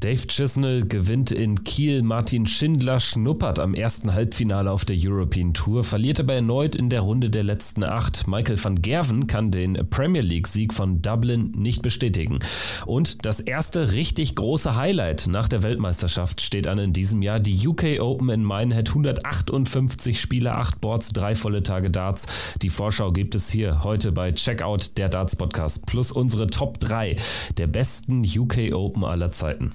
Dave Chisnell gewinnt in Kiel. Martin Schindler schnuppert am ersten Halbfinale auf der European Tour, verliert aber erneut in der Runde der letzten acht. Michael van Gerven kann den Premier League-Sieg von Dublin nicht bestätigen. Und das erste richtig große Highlight nach der Weltmeisterschaft steht an in diesem Jahr. Die UK Open in Minehead. 158 Spiele, 8 Boards, 3 volle Tage Darts. Die Vorschau gibt es hier heute bei Checkout der Darts Podcast plus unsere Top 3 der besten UK Open aller Zeiten.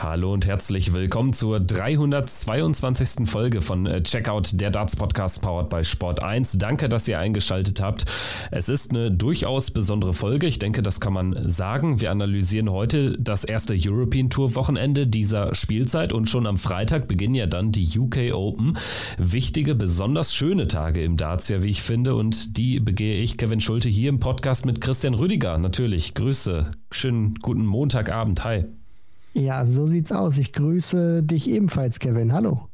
Hallo und herzlich willkommen zur 322. Folge von äh, Checkout, der Darts Podcast powered by Sport 1. Danke, dass ihr eingeschaltet habt. Es ist eine durchaus besondere Folge. Ich denke, das kann man sagen. Wir analysieren heute das erste European Tour Wochenende dieser Spielzeit und schon am Freitag beginnen ja dann die UK Open. Wichtige, besonders schöne Tage im Darts, ja, wie ich finde. Und die begehe ich, Kevin Schulte, hier im Podcast mit Christian Rüdiger. Natürlich. Grüße. Schönen guten Montagabend. Hi. Ja, so sieht's aus. Ich grüße dich ebenfalls, Kevin. Hallo.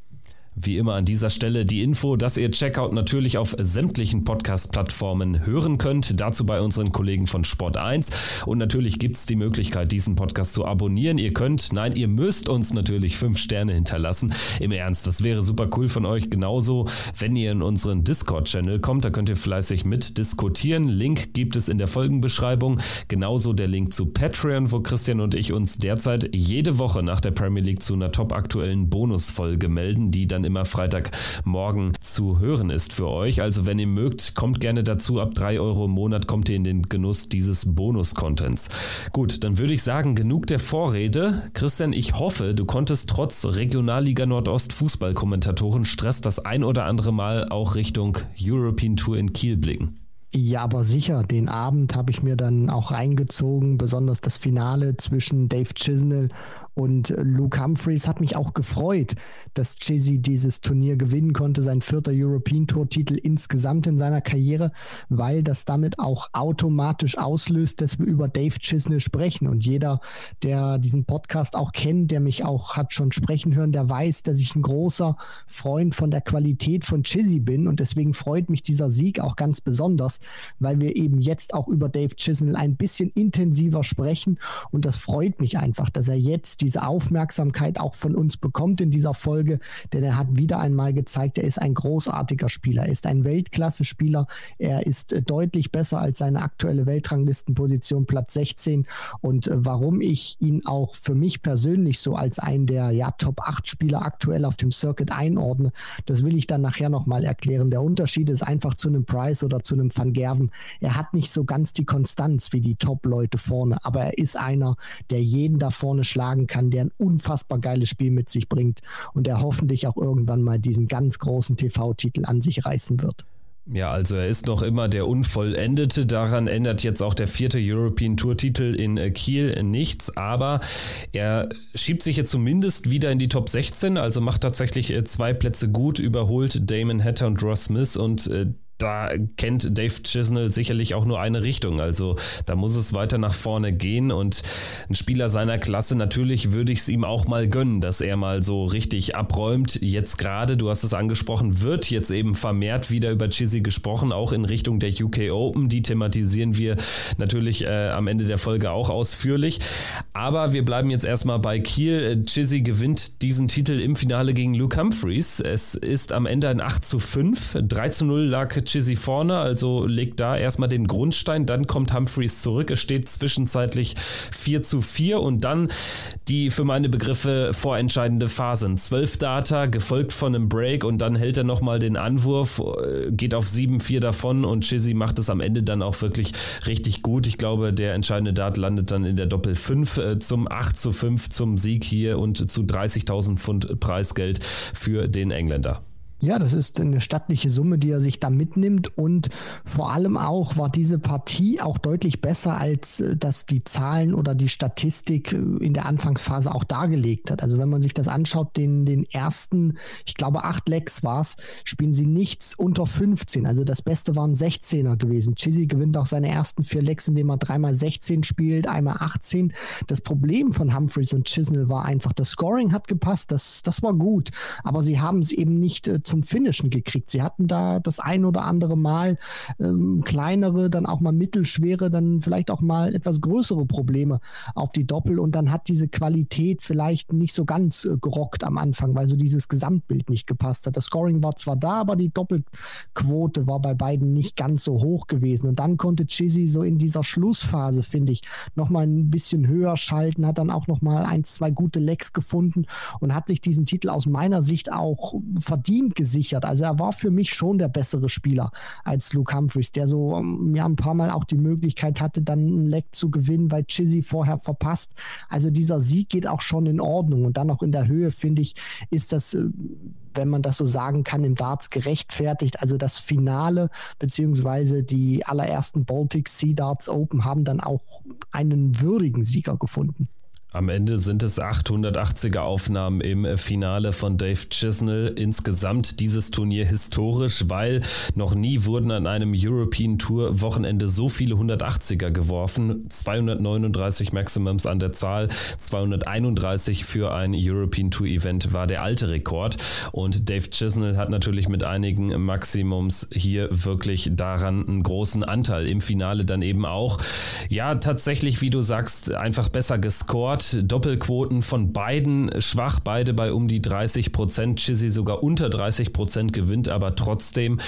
Wie immer an dieser Stelle die Info, dass ihr Checkout natürlich auf sämtlichen Podcast-Plattformen hören könnt. Dazu bei unseren Kollegen von Sport 1. Und natürlich gibt es die Möglichkeit, diesen Podcast zu abonnieren. Ihr könnt, nein, ihr müsst uns natürlich fünf Sterne hinterlassen. Im Ernst, das wäre super cool von euch. Genauso, wenn ihr in unseren Discord-Channel kommt, da könnt ihr fleißig mitdiskutieren. Link gibt es in der Folgenbeschreibung. Genauso der Link zu Patreon, wo Christian und ich uns derzeit jede Woche nach der Premier League zu einer top aktuellen Bonusfolge melden, die dann immer Freitagmorgen zu hören ist für euch. Also wenn ihr mögt, kommt gerne dazu. Ab 3 Euro im Monat kommt ihr in den Genuss dieses Bonus-Contents. Gut, dann würde ich sagen, genug der Vorrede. Christian, ich hoffe, du konntest trotz Regionalliga Nordost Fußballkommentatoren Stress das ein oder andere Mal auch Richtung European Tour in Kiel blicken. Ja, aber sicher. Den Abend habe ich mir dann auch reingezogen, besonders das Finale zwischen Dave Chisnell und Luke Humphreys hat mich auch gefreut, dass Chizzy dieses Turnier gewinnen konnte, sein vierter European Tour Titel insgesamt in seiner Karriere, weil das damit auch automatisch auslöst, dass wir über Dave Chisnell sprechen. Und jeder, der diesen Podcast auch kennt, der mich auch hat schon sprechen hören, der weiß, dass ich ein großer Freund von der Qualität von Chizzy bin. Und deswegen freut mich dieser Sieg auch ganz besonders, weil wir eben jetzt auch über Dave Chisnell ein bisschen intensiver sprechen. Und das freut mich einfach, dass er jetzt diese Aufmerksamkeit auch von uns bekommt in dieser Folge, denn er hat wieder einmal gezeigt, er ist ein großartiger Spieler, er ist ein Weltklasse-Spieler, er ist äh, deutlich besser als seine aktuelle Weltranglistenposition Platz 16 und äh, warum ich ihn auch für mich persönlich so als einen der ja, Top 8 Spieler aktuell auf dem Circuit einordne, das will ich dann nachher nochmal erklären. Der Unterschied ist einfach zu einem Price oder zu einem Van Gerven. Er hat nicht so ganz die Konstanz wie die Top-Leute vorne, aber er ist einer, der jeden da vorne schlagen kann kann, der ein unfassbar geiles Spiel mit sich bringt und der hoffentlich auch irgendwann mal diesen ganz großen TV-Titel an sich reißen wird. Ja, also er ist noch immer der Unvollendete. Daran ändert jetzt auch der vierte European Tour-Titel in äh, Kiel nichts. Aber er schiebt sich jetzt zumindest wieder in die Top 16, also macht tatsächlich äh, zwei Plätze gut, überholt Damon Hatter und Ross Smith und äh, da kennt Dave Chisnell sicherlich auch nur eine Richtung. Also da muss es weiter nach vorne gehen und ein Spieler seiner Klasse, natürlich würde ich es ihm auch mal gönnen, dass er mal so richtig abräumt. Jetzt gerade, du hast es angesprochen, wird jetzt eben vermehrt wieder über Chizzy gesprochen, auch in Richtung der UK Open. Die thematisieren wir natürlich äh, am Ende der Folge auch ausführlich. Aber wir bleiben jetzt erstmal bei Kiel. Chizzy gewinnt diesen Titel im Finale gegen Luke Humphreys. Es ist am Ende ein 8 zu 5. 3 zu 0 lag Chizzy vorne, also legt da erstmal den Grundstein, dann kommt Humphreys zurück. Es steht zwischenzeitlich 4 zu 4 und dann die für meine Begriffe vorentscheidende Phase. Ein 12 Data, gefolgt von einem Break und dann hält er nochmal den Anwurf, äh, geht auf 7-4 davon und Chizzy macht es am Ende dann auch wirklich richtig gut. Ich glaube, der entscheidende Dart landet dann in der Doppel 5 äh, zum 8 zu 5 zum Sieg hier und zu 30.000 Pfund Preisgeld für den Engländer. Ja, das ist eine stattliche Summe, die er sich da mitnimmt. Und vor allem auch war diese Partie auch deutlich besser, als äh, dass die Zahlen oder die Statistik äh, in der Anfangsphase auch dargelegt hat. Also wenn man sich das anschaut, den, den ersten, ich glaube, acht Lecks war es, spielen sie nichts unter 15. Also das Beste waren 16er gewesen. Chizzy gewinnt auch seine ersten vier Lecks, indem er dreimal 16 spielt, einmal 18. Das Problem von Humphreys und Chisnell war einfach, das Scoring hat gepasst, das, das war gut. Aber sie haben es eben nicht äh, zum Finishen gekriegt. Sie hatten da das ein oder andere Mal ähm, kleinere, dann auch mal mittelschwere, dann vielleicht auch mal etwas größere Probleme auf die Doppel und dann hat diese Qualität vielleicht nicht so ganz äh, gerockt am Anfang, weil so dieses Gesamtbild nicht gepasst hat. Das Scoring war zwar da, aber die Doppelquote war bei beiden nicht ganz so hoch gewesen und dann konnte Chizzy so in dieser Schlussphase, finde ich, nochmal ein bisschen höher schalten, hat dann auch nochmal ein, zwei gute Lecks gefunden und hat sich diesen Titel aus meiner Sicht auch verdient gesichert. Also er war für mich schon der bessere Spieler als Luke Humphreys, der so ähm, ja ein paar Mal auch die Möglichkeit hatte, dann ein Leck zu gewinnen, weil Chizzy vorher verpasst. Also dieser Sieg geht auch schon in Ordnung und dann auch in der Höhe, finde ich, ist das äh, wenn man das so sagen kann, im Darts gerechtfertigt. Also das Finale beziehungsweise die allerersten Baltic Sea Darts Open haben dann auch einen würdigen Sieger gefunden. Am Ende sind es 880er Aufnahmen im Finale von Dave Chisnell. Insgesamt dieses Turnier historisch, weil noch nie wurden an einem European Tour Wochenende so viele 180er geworfen. 239 Maximums an der Zahl, 231 für ein European Tour Event war der alte Rekord. Und Dave Chisnell hat natürlich mit einigen Maximums hier wirklich daran einen großen Anteil. Im Finale dann eben auch. Ja, tatsächlich, wie du sagst, einfach besser gescored. Doppelquoten von beiden schwach, beide bei um die 30 Prozent. Chizzy sogar unter 30 Prozent gewinnt, aber trotzdem,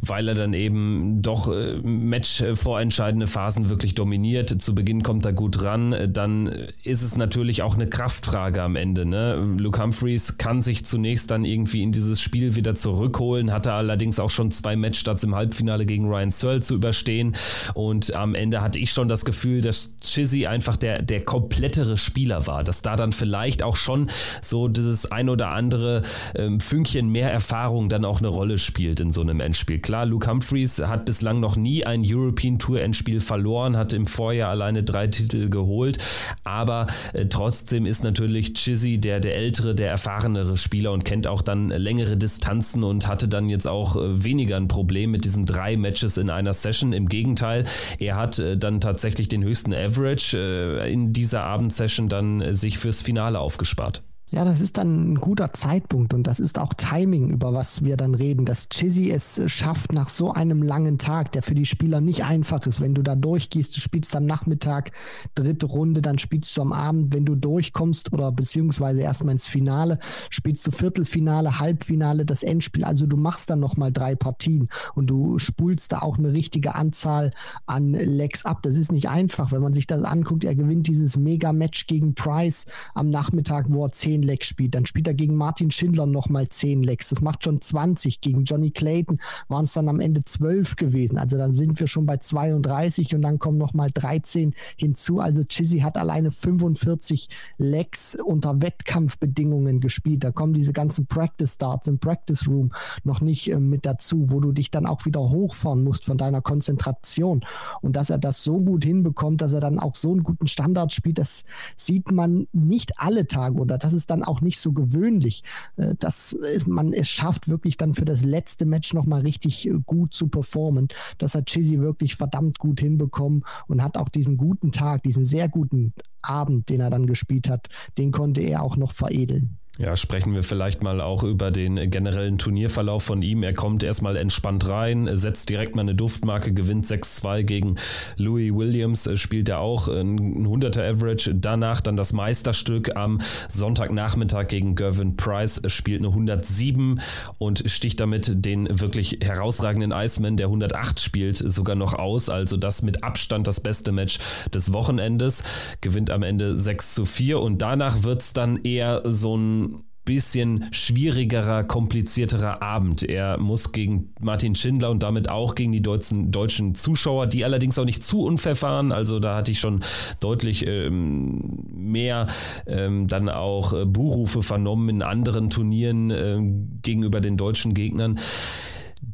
weil er dann eben doch äh, Match vorentscheidende Phasen wirklich dominiert. Zu Beginn kommt er gut ran, dann ist es natürlich auch eine Kraftfrage am Ende. Ne? Luke Humphreys kann sich zunächst dann irgendwie in dieses Spiel wieder zurückholen, hatte allerdings auch schon zwei Matchstarts im Halbfinale gegen Ryan Searle zu überstehen und am Ende hatte ich schon das Gefühl, dass Chizzy einfach der, der komplettere Spieler war, dass da dann vielleicht auch schon so dieses ein oder andere ähm, Fünkchen mehr Erfahrung dann auch eine Rolle spielt in so einem Endspiel. Klar, Luke Humphreys hat bislang noch nie ein European Tour Endspiel verloren, hat im Vorjahr alleine drei Titel geholt, aber äh, trotzdem ist natürlich Chizzy der, der ältere, der erfahrenere Spieler und kennt auch dann längere Distanzen und hatte dann jetzt auch äh, weniger ein Problem mit diesen drei Matches in einer Session. Im Gegenteil, er hat äh, dann tatsächlich den höchsten Average äh, in dieser Abendsession Session dann äh, sich fürs Finale aufgespart. Ja, das ist dann ein guter Zeitpunkt und das ist auch Timing, über was wir dann reden. Dass Chizzy es schafft nach so einem langen Tag, der für die Spieler nicht einfach ist. Wenn du da durchgehst, du spielst am Nachmittag dritte Runde, dann spielst du am Abend, wenn du durchkommst oder beziehungsweise erstmal ins Finale, spielst du Viertelfinale, Halbfinale, das Endspiel. Also du machst dann nochmal drei Partien und du spulst da auch eine richtige Anzahl an Lecks ab. Das ist nicht einfach, wenn man sich das anguckt. Er gewinnt dieses Mega-Match gegen Price am Nachmittag, wo er zehn 10 Lecks spielt. Dann spielt er gegen Martin Schindler nochmal 10 Lecks. Das macht schon 20. Gegen Johnny Clayton waren es dann am Ende 12 gewesen. Also dann sind wir schon bei 32 und dann kommen nochmal 13 hinzu. Also Chizzy hat alleine 45 Lecks unter Wettkampfbedingungen gespielt. Da kommen diese ganzen Practice Starts im Practice Room noch nicht äh, mit dazu, wo du dich dann auch wieder hochfahren musst von deiner Konzentration. Und dass er das so gut hinbekommt, dass er dann auch so einen guten Standard spielt, das sieht man nicht alle Tage oder das ist ist dann auch nicht so gewöhnlich, äh, dass man es schafft, wirklich dann für das letzte Match nochmal richtig äh, gut zu performen. Das hat Chizzy wirklich verdammt gut hinbekommen und hat auch diesen guten Tag, diesen sehr guten Abend, den er dann gespielt hat, den konnte er auch noch veredeln. Ja, sprechen wir vielleicht mal auch über den generellen Turnierverlauf von ihm. Er kommt erstmal entspannt rein, setzt direkt mal eine Duftmarke, gewinnt 6-2 gegen Louis Williams, spielt er auch ein 100er Average. Danach dann das Meisterstück am Sonntagnachmittag gegen Gervin Price, spielt eine 107 und sticht damit den wirklich herausragenden Iceman, der 108 spielt, sogar noch aus. Also das mit Abstand das beste Match des Wochenendes. Gewinnt am Ende 6 zu 4 und danach wird es dann eher so ein bisschen schwierigerer, komplizierterer Abend. Er muss gegen Martin Schindler und damit auch gegen die deutschen, deutschen Zuschauer, die allerdings auch nicht zu unfair waren. Also da hatte ich schon deutlich ähm, mehr ähm, dann auch äh, Buhrufe vernommen in anderen Turnieren äh, gegenüber den deutschen Gegnern.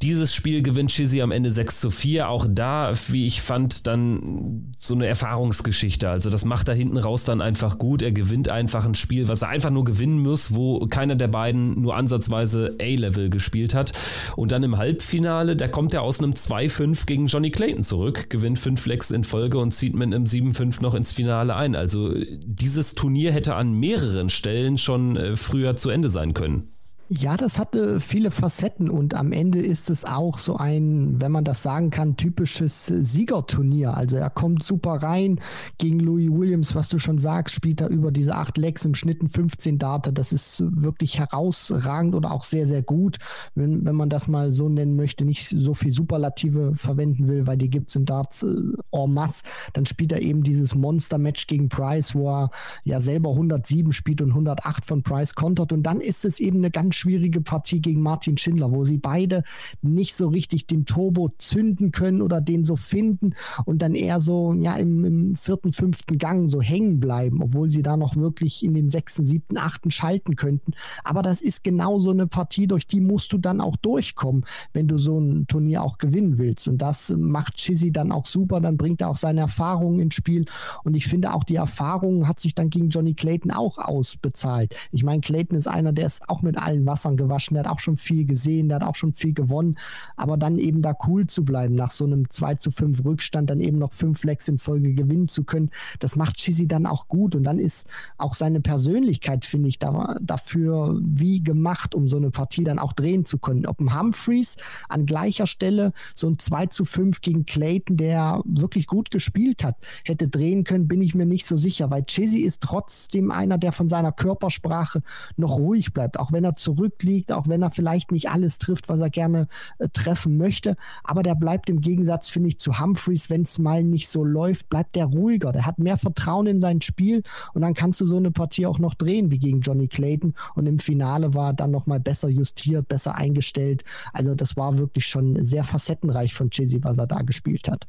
Dieses Spiel gewinnt Chizzy am Ende 6 zu 4. Auch da, wie ich fand, dann so eine Erfahrungsgeschichte. Also das macht er hinten raus dann einfach gut. Er gewinnt einfach ein Spiel, was er einfach nur gewinnen muss, wo keiner der beiden nur ansatzweise A-Level gespielt hat. Und dann im Halbfinale, da kommt er aus einem 2-5 gegen Johnny Clayton zurück, gewinnt 5 Lecks in Folge und zieht mit einem 7-5 noch ins Finale ein. Also dieses Turnier hätte an mehreren Stellen schon äh, früher zu Ende sein können. Ja, das hatte viele Facetten und am Ende ist es auch so ein, wenn man das sagen kann, typisches Siegerturnier. Also er kommt super rein gegen Louis Williams, was du schon sagst, spielt er über diese acht Lecks im Schnitt 15 Data. Das ist wirklich herausragend oder auch sehr, sehr gut, wenn, wenn man das mal so nennen möchte, nicht so viel Superlative verwenden will, weil die gibt es im Darts äh, en masse. Dann spielt er eben dieses Monster-Match gegen Price, wo er ja selber 107 spielt und 108 von Price kontert. Und dann ist es eben eine ganz schwierige Partie gegen Martin Schindler, wo sie beide nicht so richtig den Turbo zünden können oder den so finden und dann eher so ja im, im vierten, fünften Gang so hängen bleiben, obwohl sie da noch wirklich in den sechsten, siebten, achten schalten könnten. Aber das ist genau so eine Partie, durch die musst du dann auch durchkommen, wenn du so ein Turnier auch gewinnen willst. Und das macht Chizzy dann auch super, dann bringt er auch seine Erfahrungen ins Spiel. Und ich finde auch die Erfahrung hat sich dann gegen Johnny Clayton auch ausbezahlt. Ich meine, Clayton ist einer, der ist auch mit allen Wassern gewaschen. Der hat auch schon viel gesehen, der hat auch schon viel gewonnen. Aber dann eben da cool zu bleiben, nach so einem 2 zu 5 Rückstand, dann eben noch fünf Lecks in Folge gewinnen zu können, das macht Chizzy dann auch gut. Und dann ist auch seine Persönlichkeit, finde ich, da, dafür wie gemacht, um so eine Partie dann auch drehen zu können. Ob ein Humphreys an gleicher Stelle so ein 2 zu 5 gegen Clayton, der wirklich gut gespielt hat, hätte drehen können, bin ich mir nicht so sicher, weil Chizzy ist trotzdem einer, der von seiner Körpersprache noch ruhig bleibt, auch wenn er zurück zurückliegt, auch wenn er vielleicht nicht alles trifft, was er gerne äh, treffen möchte. Aber der bleibt im Gegensatz, finde ich, zu Humphreys, wenn es mal nicht so läuft, bleibt der ruhiger. Der hat mehr Vertrauen in sein Spiel und dann kannst du so eine Partie auch noch drehen wie gegen Johnny Clayton. Und im Finale war er dann nochmal besser justiert, besser eingestellt. Also das war wirklich schon sehr facettenreich von Chizzy, was er da gespielt hat.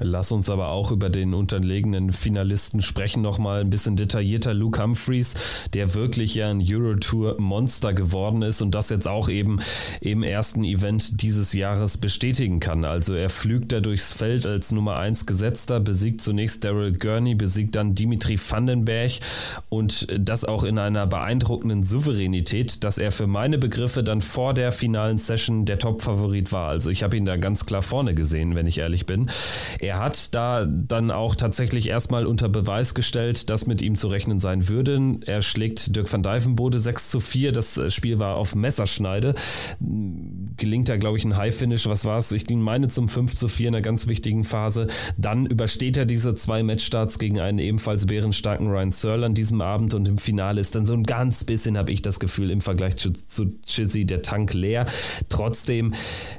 Lass uns aber auch über den unterlegenen Finalisten sprechen, nochmal ein bisschen detaillierter. Luke Humphreys, der wirklich ja ein Eurotour-Monster geworden ist und das jetzt auch eben im ersten Event dieses Jahres bestätigen kann. Also er flügt da durchs Feld als Nummer 1 Gesetzter, besiegt zunächst Daryl Gurney, besiegt dann Dimitri Vandenberg und das auch in einer beeindruckenden Souveränität, dass er für meine Begriffe dann vor der finalen Session der Top-Favorit war. Also ich habe ihn da ganz klar vorne gesehen, wenn ich ehrlich bin. Er hat da dann auch tatsächlich erstmal unter Beweis gestellt, dass mit ihm zu rechnen sein würde. Er schlägt Dirk van Dijvenbode 6 zu 4. Das äh, Spiel war auf Messerschneide. Gelingt da, glaube ich, ein High-Finish. Was war es? Ich ging meine zum 5 zu 4 in einer ganz wichtigen Phase. Dann übersteht er diese zwei Matchstarts gegen einen ebenfalls bärenstarken Ryan Searle an diesem Abend und im Finale ist dann so ein ganz bisschen, habe ich das Gefühl, im Vergleich zu, zu Chizzy der Tank leer. Trotzdem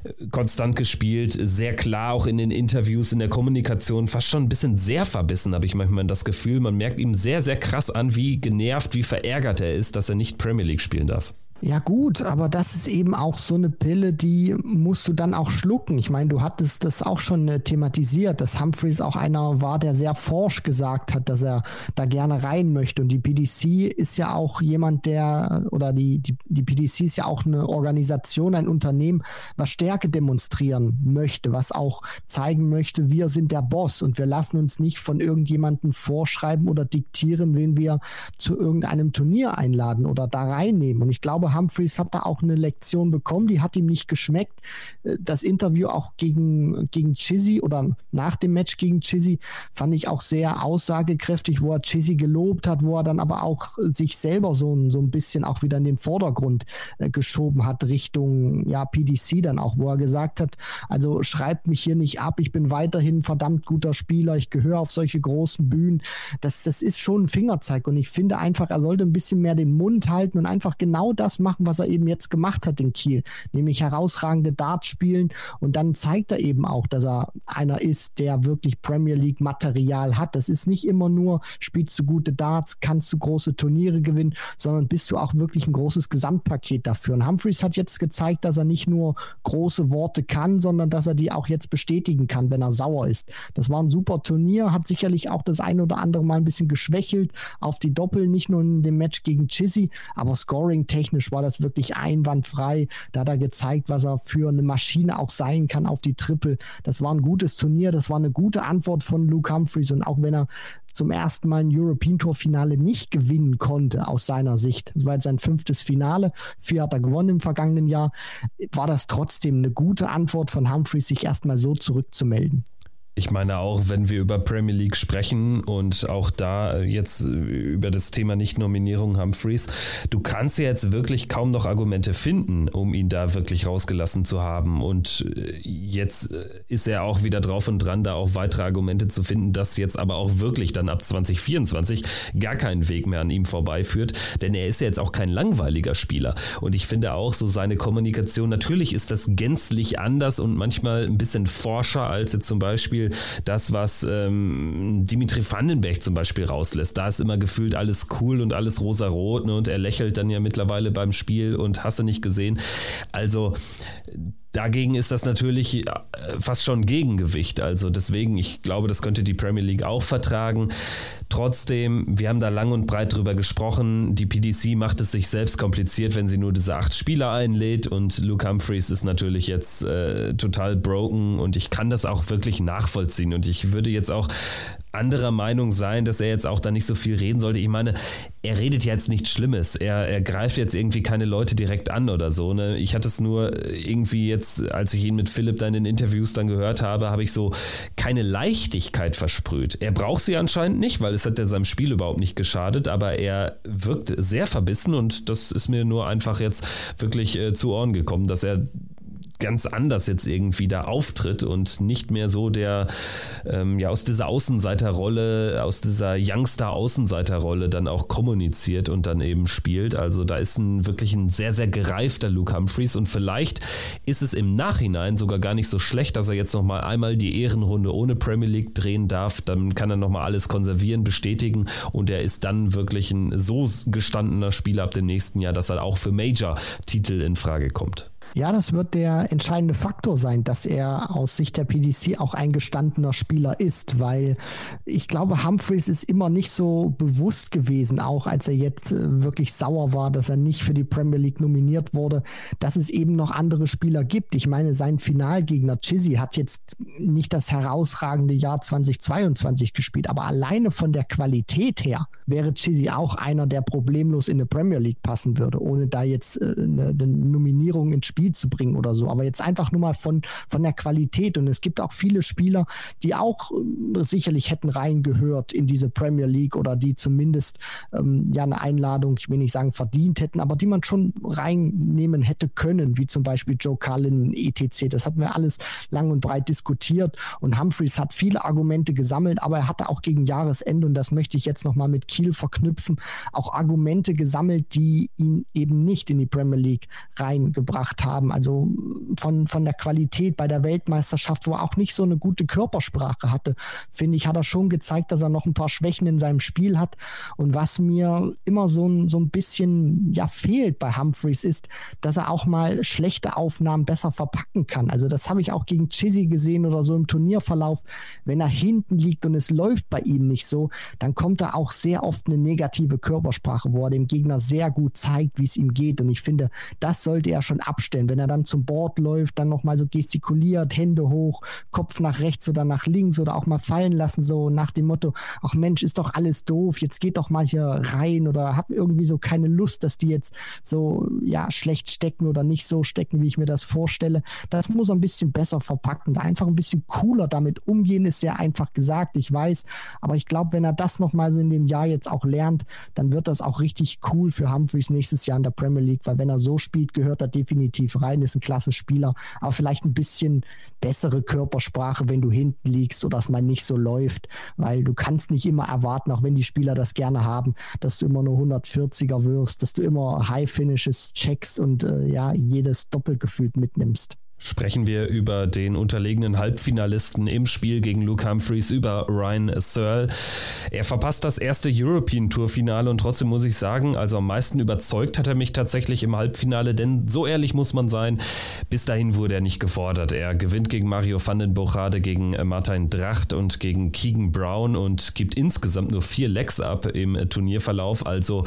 äh, konstant gespielt, sehr klar auch in den Interviews in der Kommunikation fast schon ein bisschen sehr verbissen, habe ich manchmal das Gefühl. Man merkt ihm sehr, sehr krass an, wie genervt, wie verärgert er ist, dass er nicht Premier League spielen darf. Ja gut, aber das ist eben auch so eine Pille, die musst du dann auch schlucken. Ich meine, du hattest das auch schon äh, thematisiert, dass Humphreys auch einer war, der sehr forsch gesagt hat, dass er da gerne rein möchte. Und die PDC ist ja auch jemand, der, oder die, die, die PDC ist ja auch eine Organisation, ein Unternehmen, was Stärke demonstrieren möchte, was auch zeigen möchte, wir sind der Boss und wir lassen uns nicht von irgendjemandem vorschreiben oder diktieren, wen wir zu irgendeinem Turnier einladen oder da reinnehmen. Und ich glaube, glaube, Humphreys hat da auch eine Lektion bekommen, die hat ihm nicht geschmeckt. Äh, das Interview auch gegen, gegen Chizzy oder nach dem Match gegen Chizzy fand ich auch sehr aussagekräftig, wo er Chizzy gelobt hat, wo er dann aber auch sich selber so, so ein bisschen auch wieder in den Vordergrund äh, geschoben hat, Richtung ja, PDC dann auch, wo er gesagt hat, also schreibt mich hier nicht ab, ich bin weiterhin ein verdammt guter Spieler, ich gehöre auf solche großen Bühnen. Das, das ist schon ein Fingerzeig und ich finde einfach, er sollte ein bisschen mehr den Mund halten und einfach genau das das machen, was er eben jetzt gemacht hat in Kiel, nämlich herausragende Darts spielen und dann zeigt er eben auch, dass er einer ist, der wirklich Premier League Material hat. Das ist nicht immer nur, spielst du gute Darts, kannst du große Turniere gewinnen, sondern bist du auch wirklich ein großes Gesamtpaket dafür. Und Humphreys hat jetzt gezeigt, dass er nicht nur große Worte kann, sondern dass er die auch jetzt bestätigen kann, wenn er sauer ist. Das war ein super Turnier, hat sicherlich auch das ein oder andere Mal ein bisschen geschwächelt auf die Doppel, nicht nur in dem Match gegen Chizzy, aber scoring-technisch war das wirklich einwandfrei. Da hat er gezeigt, was er für eine Maschine auch sein kann auf die Triple. Das war ein gutes Turnier, das war eine gute Antwort von Luke Humphreys und auch wenn er zum ersten Mal ein European Tour Finale nicht gewinnen konnte aus seiner Sicht. Das war jetzt sein fünftes Finale. Vier hat er gewonnen im vergangenen Jahr. War das trotzdem eine gute Antwort von Humphreys, sich erstmal so zurückzumelden? Ich meine auch, wenn wir über Premier League sprechen und auch da jetzt über das Thema Nicht-Nominierung Humphreys, du kannst ja jetzt wirklich kaum noch Argumente finden, um ihn da wirklich rausgelassen zu haben. Und jetzt ist er auch wieder drauf und dran, da auch weitere Argumente zu finden, dass jetzt aber auch wirklich dann ab 2024 gar kein Weg mehr an ihm vorbeiführt, denn er ist ja jetzt auch kein langweiliger Spieler. Und ich finde auch so seine Kommunikation, natürlich ist das gänzlich anders und manchmal ein bisschen forscher als jetzt zum Beispiel Beispiel das, was ähm, Dimitri Vandenberg zum Beispiel rauslässt. Da ist immer gefühlt alles cool und alles rosarot ne? und er lächelt dann ja mittlerweile beim Spiel und hast du nicht gesehen. Also Dagegen ist das natürlich äh, fast schon Gegengewicht. Also deswegen, ich glaube, das könnte die Premier League auch vertragen. Trotzdem, wir haben da lang und breit drüber gesprochen. Die PDC macht es sich selbst kompliziert, wenn sie nur diese acht Spieler einlädt. Und Luke Humphreys ist natürlich jetzt äh, total broken und ich kann das auch wirklich nachvollziehen. Und ich würde jetzt auch anderer Meinung sein, dass er jetzt auch da nicht so viel reden sollte. Ich meine, er redet jetzt nichts Schlimmes. Er, er greift jetzt irgendwie keine Leute direkt an oder so. Ne? Ich hatte es nur irgendwie jetzt, als ich ihn mit Philipp dann in Interviews dann gehört habe, habe ich so keine Leichtigkeit versprüht. Er braucht sie anscheinend nicht, weil es hat ja seinem Spiel überhaupt nicht geschadet, aber er wirkt sehr verbissen und das ist mir nur einfach jetzt wirklich äh, zu Ohren gekommen, dass er ganz anders jetzt irgendwie da auftritt und nicht mehr so der, ähm, ja, aus dieser Außenseiterrolle, aus dieser Youngster-Außenseiterrolle dann auch kommuniziert und dann eben spielt. Also da ist ein wirklich ein sehr, sehr gereifter Luke Humphreys und vielleicht ist es im Nachhinein sogar gar nicht so schlecht, dass er jetzt nochmal einmal die Ehrenrunde ohne Premier League drehen darf. Dann kann er nochmal alles konservieren, bestätigen und er ist dann wirklich ein so gestandener Spieler ab dem nächsten Jahr, dass er auch für Major-Titel in Frage kommt. Ja, das wird der entscheidende Faktor sein, dass er aus Sicht der PDC auch ein gestandener Spieler ist, weil ich glaube, Humphreys ist immer nicht so bewusst gewesen, auch als er jetzt äh, wirklich sauer war, dass er nicht für die Premier League nominiert wurde, dass es eben noch andere Spieler gibt. Ich meine, sein Finalgegner Chizzy hat jetzt nicht das herausragende Jahr 2022 gespielt, aber alleine von der Qualität her wäre Chizzy auch einer, der problemlos in eine Premier League passen würde, ohne da jetzt äh, eine, eine Nominierung ins Spiel Spiel zu bringen oder so. Aber jetzt einfach nur mal von, von der Qualität. Und es gibt auch viele Spieler, die auch äh, sicherlich hätten reingehört in diese Premier League oder die zumindest ähm, ja eine Einladung, ich will nicht sagen verdient hätten, aber die man schon reinnehmen hätte können, wie zum Beispiel Joe Cullen, etc. Das hatten wir alles lang und breit diskutiert. Und Humphreys hat viele Argumente gesammelt, aber er hatte auch gegen Jahresende, und das möchte ich jetzt nochmal mit Kiel verknüpfen, auch Argumente gesammelt, die ihn eben nicht in die Premier League reingebracht haben haben. Also von, von der Qualität bei der Weltmeisterschaft, wo er auch nicht so eine gute Körpersprache hatte, finde ich, hat er schon gezeigt, dass er noch ein paar Schwächen in seinem Spiel hat. Und was mir immer so ein, so ein bisschen ja, fehlt bei Humphreys ist, dass er auch mal schlechte Aufnahmen besser verpacken kann. Also das habe ich auch gegen Chizzy gesehen oder so im Turnierverlauf. Wenn er hinten liegt und es läuft bei ihm nicht so, dann kommt er auch sehr oft eine negative Körpersprache, wo er dem Gegner sehr gut zeigt, wie es ihm geht. Und ich finde, das sollte er schon abstellen vorstellen, wenn er dann zum Board läuft, dann nochmal so gestikuliert, Hände hoch, Kopf nach rechts oder nach links oder auch mal fallen lassen, so nach dem Motto, ach Mensch, ist doch alles doof, jetzt geht doch mal hier rein oder hab irgendwie so keine Lust, dass die jetzt so, ja, schlecht stecken oder nicht so stecken, wie ich mir das vorstelle. Das muss er ein bisschen besser verpacken, da einfach ein bisschen cooler damit umgehen, ist sehr einfach gesagt, ich weiß, aber ich glaube, wenn er das nochmal so in dem Jahr jetzt auch lernt, dann wird das auch richtig cool für Humphreys nächstes Jahr in der Premier League, weil wenn er so spielt, gehört er definitiv rein, ist ein klasse Spieler, aber vielleicht ein bisschen bessere Körpersprache, wenn du hinten liegst oder dass man nicht so läuft, weil du kannst nicht immer erwarten, auch wenn die Spieler das gerne haben, dass du immer nur 140er wirfst, dass du immer High Finishes checkst und äh, ja, jedes Doppelgefühl mitnimmst. Sprechen wir über den unterlegenen Halbfinalisten im Spiel gegen Luke Humphreys, über Ryan Searle. Er verpasst das erste European Tour Finale und trotzdem muss ich sagen, also am meisten überzeugt hat er mich tatsächlich im Halbfinale, denn so ehrlich muss man sein, bis dahin wurde er nicht gefordert. Er gewinnt gegen Mario van den Bochade, gegen Martin Dracht und gegen Keegan Brown und gibt insgesamt nur vier Lecks ab im Turnierverlauf. Also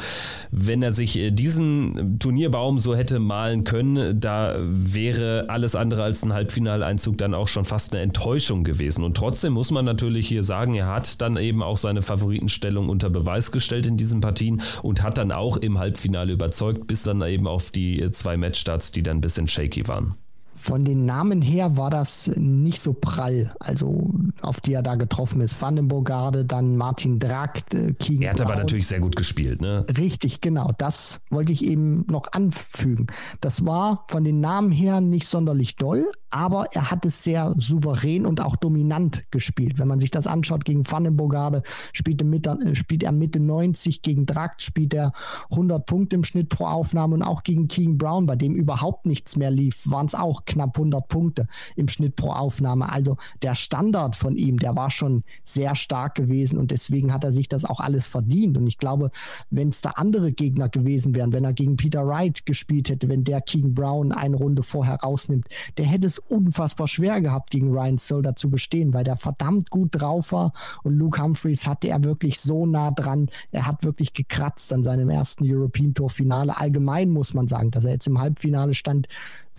wenn er sich diesen Turnierbaum so hätte malen können, da wäre alles andere als ein Halbfinaleinzug dann auch schon fast eine Enttäuschung gewesen. Und trotzdem muss man natürlich hier sagen, er hat dann eben auch seine Favoritenstellung unter Beweis gestellt in diesen Partien und hat dann auch im Halbfinale überzeugt, bis dann eben auf die zwei Matchstarts, die dann ein bisschen shaky waren. Von den Namen her war das nicht so prall, also auf die er da getroffen ist. Vandenbogarde, dann Martin Dragt, äh, Keegan Er hat Brown. aber natürlich sehr gut gespielt, ne? Richtig, genau. Das wollte ich eben noch anfügen. Das war von den Namen her nicht sonderlich doll, aber er hat es sehr souverän und auch dominant gespielt. Wenn man sich das anschaut, gegen Vandenbogarde spielt, äh, spielt er Mitte 90, gegen Dragt spielt er 100 Punkte im Schnitt pro Aufnahme und auch gegen Keegan Brown, bei dem überhaupt nichts mehr lief, waren es auch knapp 100 Punkte im Schnitt pro Aufnahme. Also der Standard von ihm, der war schon sehr stark gewesen und deswegen hat er sich das auch alles verdient. Und ich glaube, wenn es da andere Gegner gewesen wären, wenn er gegen Peter Wright gespielt hätte, wenn der King Brown eine Runde vorher rausnimmt, der hätte es unfassbar schwer gehabt, gegen Ryan Solder zu bestehen, weil der verdammt gut drauf war und Luke Humphreys hatte er wirklich so nah dran. Er hat wirklich gekratzt an seinem ersten European Tour Finale. Allgemein muss man sagen, dass er jetzt im Halbfinale stand,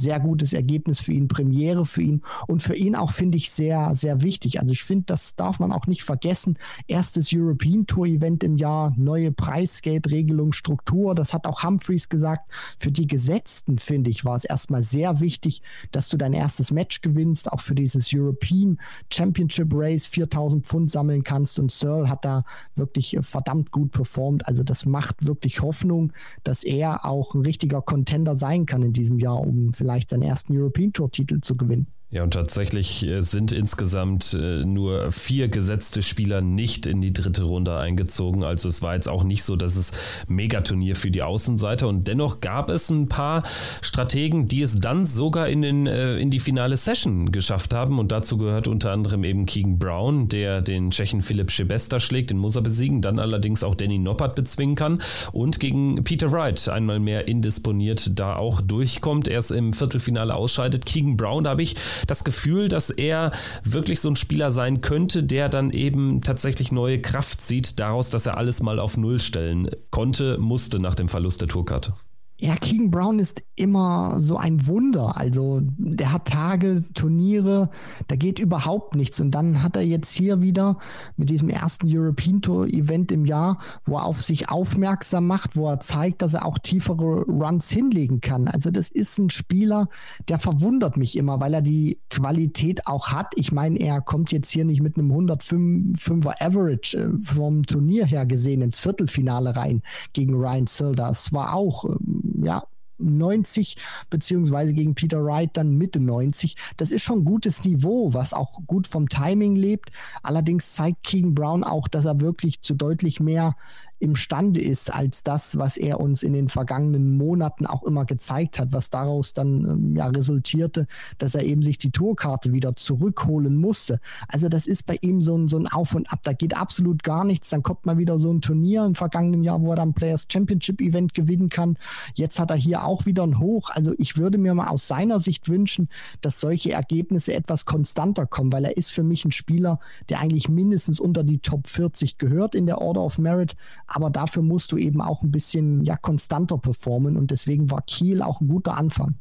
sehr gutes Ergebnis für ihn, Premiere für ihn und für ihn auch, finde ich, sehr, sehr wichtig. Also ich finde, das darf man auch nicht vergessen. Erstes European Tour Event im Jahr, neue Preisgeldregelung, Struktur, das hat auch Humphreys gesagt. Für die Gesetzten, finde ich, war es erstmal sehr wichtig, dass du dein erstes Match gewinnst, auch für dieses European Championship Race 4000 Pfund sammeln kannst und Searle hat da wirklich verdammt gut performt. Also das macht wirklich Hoffnung, dass er auch ein richtiger Contender sein kann in diesem Jahr, um vielleicht vielleicht seinen ersten European Tour Titel zu gewinnen. Ja, und tatsächlich äh, sind insgesamt äh, nur vier gesetzte Spieler nicht in die dritte Runde eingezogen. Also es war jetzt auch nicht so, dass es Megaturnier für die Außenseiter und dennoch gab es ein paar Strategen, die es dann sogar in, den, äh, in die finale Session geschafft haben. Und dazu gehört unter anderem eben Keegan Brown, der den Tschechen Philipp Schebester schlägt, den muss er besiegen, dann allerdings auch Danny Noppert bezwingen kann und gegen Peter Wright einmal mehr indisponiert da auch durchkommt, erst im Viertelfinale ausscheidet. Keegan Brown, da habe ich das Gefühl, dass er wirklich so ein Spieler sein könnte, der dann eben tatsächlich neue Kraft zieht, daraus, dass er alles mal auf Null stellen konnte, musste nach dem Verlust der Tourkarte. Ja, King Brown ist immer so ein Wunder. Also der hat Tage, Turniere, da geht überhaupt nichts. Und dann hat er jetzt hier wieder mit diesem ersten European Tour Event im Jahr, wo er auf sich aufmerksam macht, wo er zeigt, dass er auch tiefere Runs hinlegen kann. Also das ist ein Spieler, der verwundert mich immer, weil er die Qualität auch hat. Ich meine, er kommt jetzt hier nicht mit einem 105er Average äh, vom Turnier her gesehen ins Viertelfinale rein gegen Ryan Searle. Das war auch ähm, ja, 90 beziehungsweise gegen Peter Wright dann Mitte 90. Das ist schon gutes Niveau, was auch gut vom Timing lebt. Allerdings zeigt King Brown auch, dass er wirklich zu deutlich mehr imstande ist als das, was er uns in den vergangenen Monaten auch immer gezeigt hat, was daraus dann ähm, ja resultierte, dass er eben sich die Tourkarte wieder zurückholen musste. Also das ist bei ihm so ein, so ein Auf und Ab, da geht absolut gar nichts. Dann kommt mal wieder so ein Turnier im vergangenen Jahr, wo er dann Players Championship Event gewinnen kann. Jetzt hat er hier auch wieder ein Hoch. Also ich würde mir mal aus seiner Sicht wünschen, dass solche Ergebnisse etwas konstanter kommen, weil er ist für mich ein Spieler, der eigentlich mindestens unter die Top 40 gehört in der Order of Merit, aber dafür musst du eben auch ein bisschen ja, konstanter performen und deswegen war Kiel auch ein guter Anfang.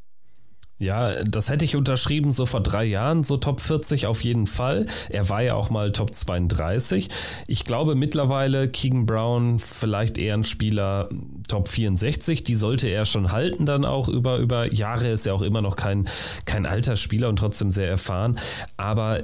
Ja, das hätte ich unterschrieben so vor drei Jahren, so Top 40 auf jeden Fall. Er war ja auch mal Top 32. Ich glaube mittlerweile Keegan Brown vielleicht eher ein Spieler Top 64. Die sollte er schon halten dann auch über, über Jahre. Ist ja auch immer noch kein, kein alter Spieler und trotzdem sehr erfahren. Aber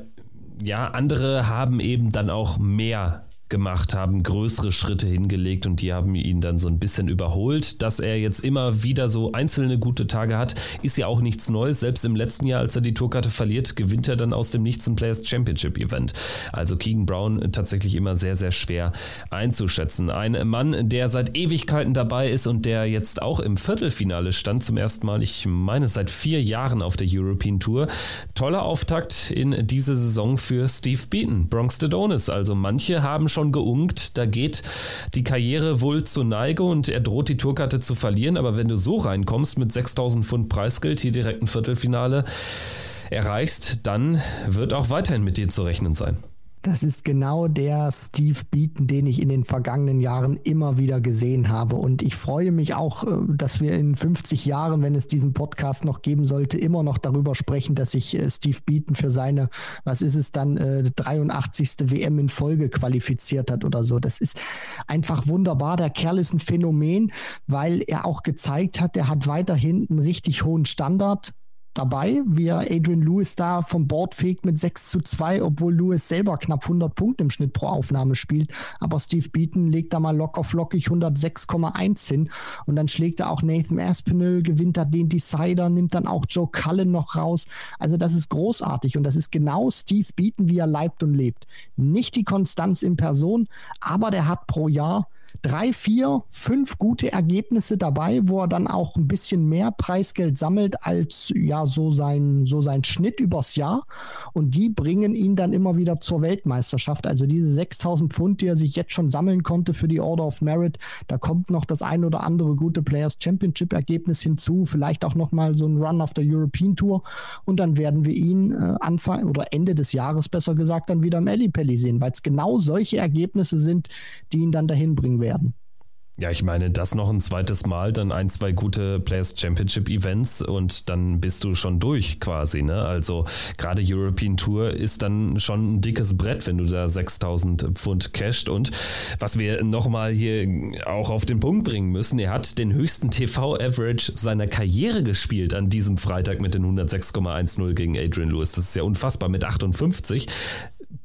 ja, andere haben eben dann auch mehr gemacht haben, größere Schritte hingelegt und die haben ihn dann so ein bisschen überholt. Dass er jetzt immer wieder so einzelne gute Tage hat, ist ja auch nichts Neues. Selbst im letzten Jahr, als er die Tourkarte verliert, gewinnt er dann aus dem Nichts ein Players Championship Event. Also Keegan Brown tatsächlich immer sehr, sehr schwer einzuschätzen. Ein Mann, der seit Ewigkeiten dabei ist und der jetzt auch im Viertelfinale stand, zum ersten Mal, ich meine, seit vier Jahren auf der European Tour. Toller Auftakt in diese Saison für Steve Beaton, Bronx Donis. Also manche haben schon geunkt, da geht die Karriere wohl zur Neige und er droht die Tourkarte zu verlieren. Aber wenn du so reinkommst mit 6000 Pfund Preisgeld, hier direkt ein Viertelfinale erreichst, dann wird auch weiterhin mit dir zu rechnen sein. Das ist genau der Steve Beaton, den ich in den vergangenen Jahren immer wieder gesehen habe. Und ich freue mich auch, äh, dass wir in 50 Jahren, wenn es diesen Podcast noch geben sollte, immer noch darüber sprechen, dass sich äh, Steve Beaton für seine, was ist es dann, 83. Äh, WM in Folge qualifiziert hat oder so. Das ist einfach wunderbar. Der Kerl ist ein Phänomen, weil er auch gezeigt hat, er hat weiterhin einen richtig hohen Standard dabei, wie er Adrian Lewis da vom Board fegt mit 6 zu 2, obwohl Lewis selber knapp 100 Punkte im Schnitt pro Aufnahme spielt. Aber Steve Beaton legt da mal locker flockig 106,1 hin. Und dann schlägt er auch Nathan Aspinall, gewinnt da den Decider, nimmt dann auch Joe Cullen noch raus. Also das ist großartig und das ist genau Steve Beaton, wie er leibt und lebt. Nicht die Konstanz in Person, aber der hat pro Jahr drei, vier, fünf gute Ergebnisse dabei, wo er dann auch ein bisschen mehr Preisgeld sammelt als ja so sein, so sein Schnitt übers Jahr. Und die bringen ihn dann immer wieder zur Weltmeisterschaft. Also diese 6000 Pfund, die er sich jetzt schon sammeln konnte für die Order of Merit, da kommt noch das ein oder andere gute Players Championship Ergebnis hinzu, vielleicht auch nochmal so ein Run auf der European Tour. Und dann werden wir ihn äh, Anfang oder Ende des Jahres besser gesagt dann wieder im Ellipelli sehen, weil es genau solche Ergebnisse sind, die ihn dann dahin bringen werden werden. Ja, ich meine, das noch ein zweites Mal, dann ein, zwei gute Players Championship Events und dann bist du schon durch quasi. Ne? Also gerade European Tour ist dann schon ein dickes Brett, wenn du da 6000 Pfund casht. Und was wir nochmal hier auch auf den Punkt bringen müssen, er hat den höchsten TV-Average seiner Karriere gespielt an diesem Freitag mit den 106,10 gegen Adrian Lewis. Das ist ja unfassbar mit 58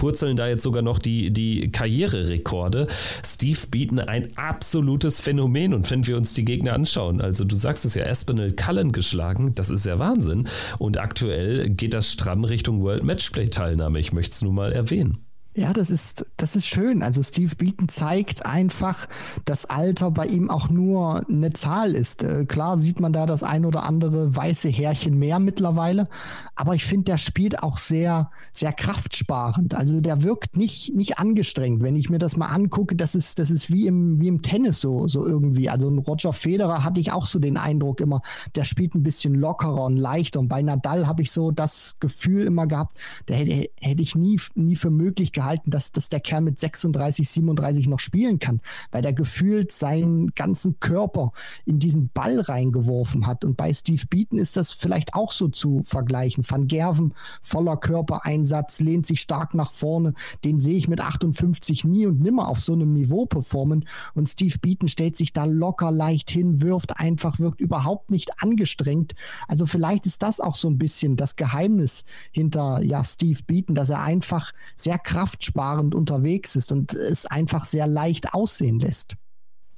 purzeln da jetzt sogar noch die, die Karriererekorde. Steve Beaton ein absolutes Phänomen und wenn wir uns die Gegner anschauen, also du sagst es ja, Espinel Cullen geschlagen, das ist ja Wahnsinn und aktuell geht das stramm Richtung World Matchplay Teilnahme. Ich möchte es nur mal erwähnen. Ja, das ist, das ist schön. Also Steve Beaton zeigt einfach, dass Alter bei ihm auch nur eine Zahl ist. Äh, klar sieht man da das ein oder andere weiße Härchen mehr mittlerweile, aber ich finde, der spielt auch sehr, sehr kraftsparend. Also der wirkt nicht, nicht angestrengt. Wenn ich mir das mal angucke, das ist, das ist wie im, wie im Tennis so, so irgendwie. Also ein Roger Federer hatte ich auch so den Eindruck immer, der spielt ein bisschen lockerer und leichter. Und bei Nadal habe ich so das Gefühl immer gehabt, der hätte, hätte ich nie, nie für möglich gehalten, dass, dass der Kerl mit 36, 37 noch spielen kann, weil der gefühlt seinen ganzen Körper in diesen Ball reingeworfen hat. Und bei Steve Beaton ist das vielleicht auch so zu vergleichen. Van Gerven, voller Körpereinsatz, lehnt sich stark nach vorne. Den sehe ich mit 58 nie und nimmer auf so einem Niveau performen. Und Steve Beaton stellt sich da locker leicht hin, wirft einfach, wirkt überhaupt nicht angestrengt. Also vielleicht ist das auch so ein bisschen das Geheimnis hinter ja, Steve Beaton, dass er einfach sehr kraftvoll kraftsparend unterwegs ist und es einfach sehr leicht aussehen lässt.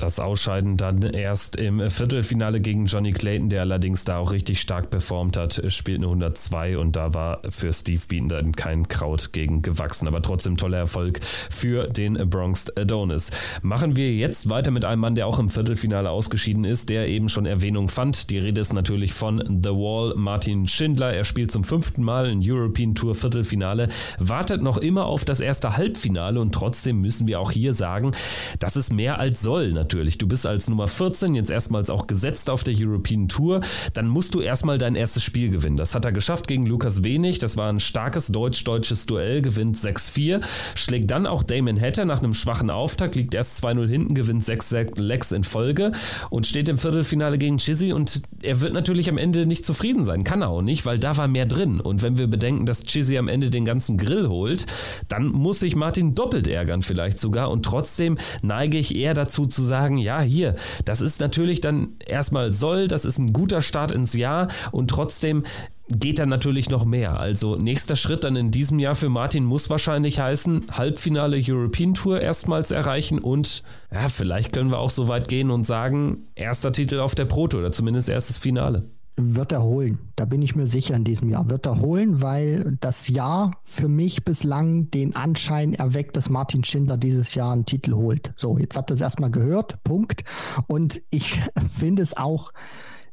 Das Ausscheiden dann erst im Viertelfinale gegen Johnny Clayton, der allerdings da auch richtig stark performt hat, spielt eine 102 und da war für Steve Beaton dann kein Kraut gegen gewachsen. Aber trotzdem toller Erfolg für den Bronx Adonis. Machen wir jetzt weiter mit einem Mann, der auch im Viertelfinale ausgeschieden ist, der eben schon Erwähnung fand. Die Rede ist natürlich von The Wall, Martin Schindler. Er spielt zum fünften Mal ein European Tour Viertelfinale, wartet noch immer auf das erste Halbfinale und trotzdem müssen wir auch hier sagen, das ist mehr als soll natürlich natürlich. Du bist als Nummer 14 jetzt erstmals auch gesetzt auf der European Tour. Dann musst du erstmal dein erstes Spiel gewinnen. Das hat er geschafft gegen Lukas Wenig. Das war ein starkes deutsch-deutsches Duell, gewinnt 6-4. Schlägt dann auch Damon Hatter nach einem schwachen Auftakt, liegt erst 2-0 hinten, gewinnt 6 Lecks in Folge und steht im Viertelfinale gegen Chizzy. Und er wird natürlich am Ende nicht zufrieden sein. Kann er auch nicht, weil da war mehr drin. Und wenn wir bedenken, dass Chizzy am Ende den ganzen Grill holt, dann muss sich Martin doppelt ärgern vielleicht sogar. Und trotzdem neige ich eher dazu zu sagen, sagen, ja, hier, das ist natürlich dann erstmal soll, das ist ein guter Start ins Jahr und trotzdem geht dann natürlich noch mehr. Also nächster Schritt dann in diesem Jahr für Martin muss wahrscheinlich heißen, Halbfinale European Tour erstmals erreichen und ja, vielleicht können wir auch so weit gehen und sagen, erster Titel auf der Proto oder zumindest erstes Finale. Wird er holen. Da bin ich mir sicher in diesem Jahr. Wird er holen, weil das Jahr für mich bislang den Anschein erweckt, dass Martin Schindler dieses Jahr einen Titel holt. So, jetzt habt ihr es erstmal gehört. Punkt. Und ich finde es auch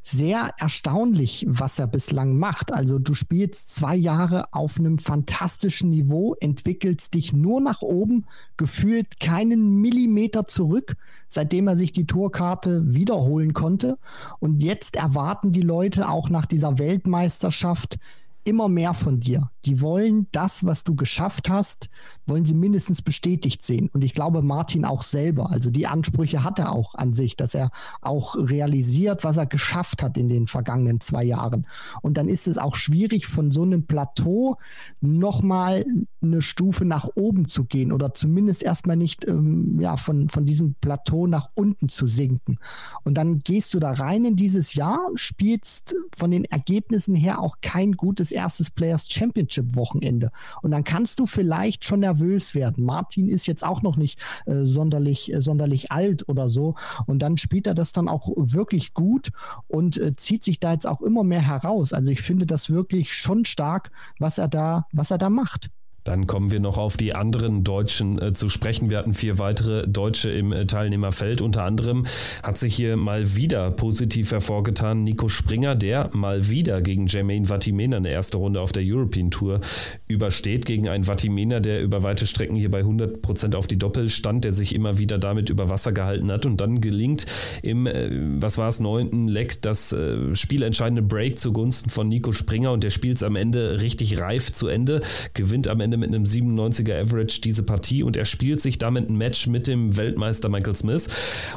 sehr erstaunlich, was er bislang macht. Also du spielst zwei Jahre auf einem fantastischen Niveau, entwickelst dich nur nach oben, gefühlt keinen Millimeter zurück, seitdem er sich die Tourkarte wiederholen konnte. Und jetzt erwarten die Leute auch nach dieser Weltmeisterschaft immer mehr von dir. Die wollen das, was du geschafft hast, wollen sie mindestens bestätigt sehen. Und ich glaube, Martin auch selber. Also die Ansprüche hat er auch an sich, dass er auch realisiert, was er geschafft hat in den vergangenen zwei Jahren. Und dann ist es auch schwierig, von so einem Plateau nochmal eine Stufe nach oben zu gehen oder zumindest erstmal nicht ähm, ja, von, von diesem Plateau nach unten zu sinken. Und dann gehst du da rein in dieses Jahr, spielst von den Ergebnissen her auch kein gutes erstes Players Championship Wochenende. Und dann kannst du vielleicht schon nervös werden. Martin ist jetzt auch noch nicht äh, sonderlich, äh, sonderlich alt oder so. Und dann spielt er das dann auch wirklich gut und äh, zieht sich da jetzt auch immer mehr heraus. Also ich finde das wirklich schon stark, was er da, was er da macht. Dann kommen wir noch auf die anderen Deutschen äh, zu sprechen. Wir hatten vier weitere Deutsche im äh, Teilnehmerfeld. Unter anderem hat sich hier mal wieder positiv hervorgetan Nico Springer, der mal wieder gegen Jermaine Vatimena eine erste Runde auf der European Tour übersteht. Gegen einen Vatimena, der über weite Strecken hier bei 100% auf die Doppel stand, der sich immer wieder damit über Wasser gehalten hat. Und dann gelingt im, äh, was war es, neunten Leck das äh, spielentscheidende Break zugunsten von Nico Springer. Und der spielt es am Ende richtig reif zu Ende, gewinnt am Ende Ende mit einem 97er Average diese Partie und er spielt sich damit ein Match mit dem Weltmeister Michael Smith.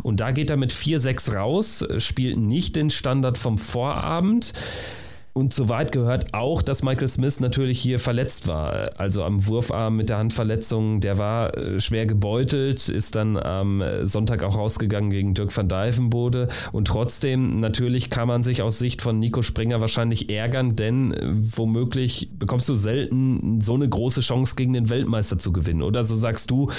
Und da geht er mit 4-6 raus, spielt nicht den Standard vom Vorabend. Und soweit gehört auch, dass Michael Smith natürlich hier verletzt war. Also am Wurfarm mit der Handverletzung, der war äh, schwer gebeutelt, ist dann am Sonntag auch rausgegangen gegen Dirk van Dijvenbode. Und trotzdem, natürlich kann man sich aus Sicht von Nico Springer wahrscheinlich ärgern, denn äh, womöglich bekommst du selten so eine große Chance gegen den Weltmeister zu gewinnen. Oder so sagst du,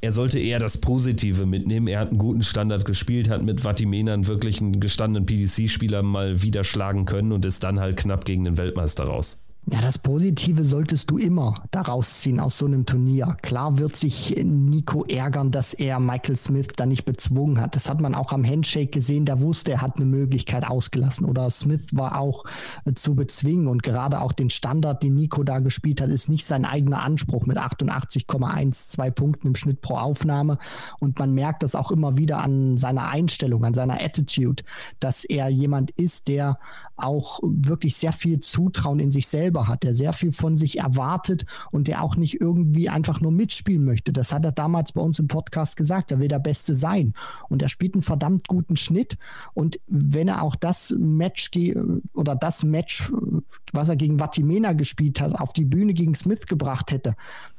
er sollte eher das Positive mitnehmen. Er hat einen guten Standard gespielt, hat mit Vatimenan wirklich einen gestandenen PDC-Spieler mal wieder schlagen können und ist dann halt knapp gegen den Weltmeister raus. Ja, das Positive solltest du immer daraus ziehen aus so einem Turnier. Klar wird sich Nico ärgern, dass er Michael Smith da nicht bezwungen hat. Das hat man auch am Handshake gesehen. Der wusste, er hat eine Möglichkeit ausgelassen. Oder Smith war auch äh, zu bezwingen. Und gerade auch den Standard, den Nico da gespielt hat, ist nicht sein eigener Anspruch mit 88,12 Punkten im Schnitt pro Aufnahme. Und man merkt das auch immer wieder an seiner Einstellung, an seiner Attitude, dass er jemand ist, der auch wirklich sehr viel Zutrauen in sich selber hat, der sehr viel von sich erwartet und der auch nicht irgendwie einfach nur mitspielen möchte. Das hat er damals bei uns im Podcast gesagt. Er will der Beste sein. Und er spielt einen verdammt guten Schnitt. Und wenn er auch das Match oder das Match, was er gegen Vatimena gespielt hat, auf die Bühne gegen Smith gebracht hätte,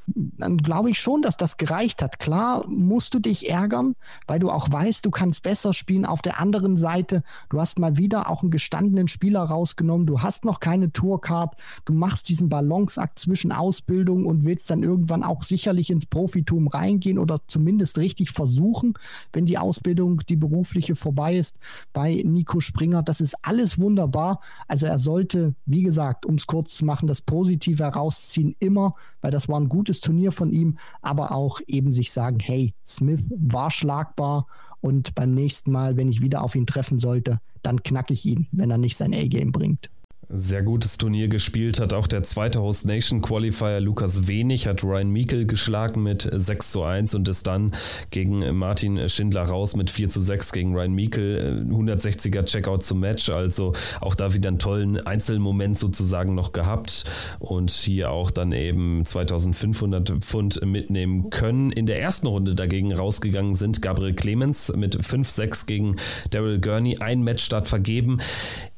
dann glaube ich schon, dass das gereicht hat. Klar musst du dich ärgern, weil du auch weißt, du kannst besser spielen. Auf der anderen Seite, du hast mal wieder auch einen gestandenen Spieler rausgenommen. Du hast noch keine Tourcard. Du machst diesen Balanceakt zwischen Ausbildung und willst dann irgendwann auch sicherlich ins Profitum reingehen oder zumindest richtig versuchen, wenn die Ausbildung, die berufliche vorbei ist bei Nico Springer. Das ist alles wunderbar. Also er sollte, wie gesagt, um es kurz zu machen, das Positive herausziehen immer, weil das war ein gutes gutes Turnier von ihm, aber auch eben sich sagen, hey, Smith war schlagbar und beim nächsten Mal, wenn ich wieder auf ihn treffen sollte, dann knacke ich ihn, wenn er nicht sein A-Game bringt sehr gutes Turnier gespielt hat. Auch der zweite Host Nation Qualifier Lukas Wenig hat Ryan Meikle geschlagen mit 6 zu 1 und ist dann gegen Martin Schindler raus mit 4 zu 6 gegen Ryan Meikle. 160er Checkout zum Match, also auch da wieder einen tollen Einzelmoment sozusagen noch gehabt und hier auch dann eben 2500 Pfund mitnehmen können. In der ersten Runde dagegen rausgegangen sind Gabriel Clemens mit 5-6 gegen Daryl Gurney. Ein Matchstart vergeben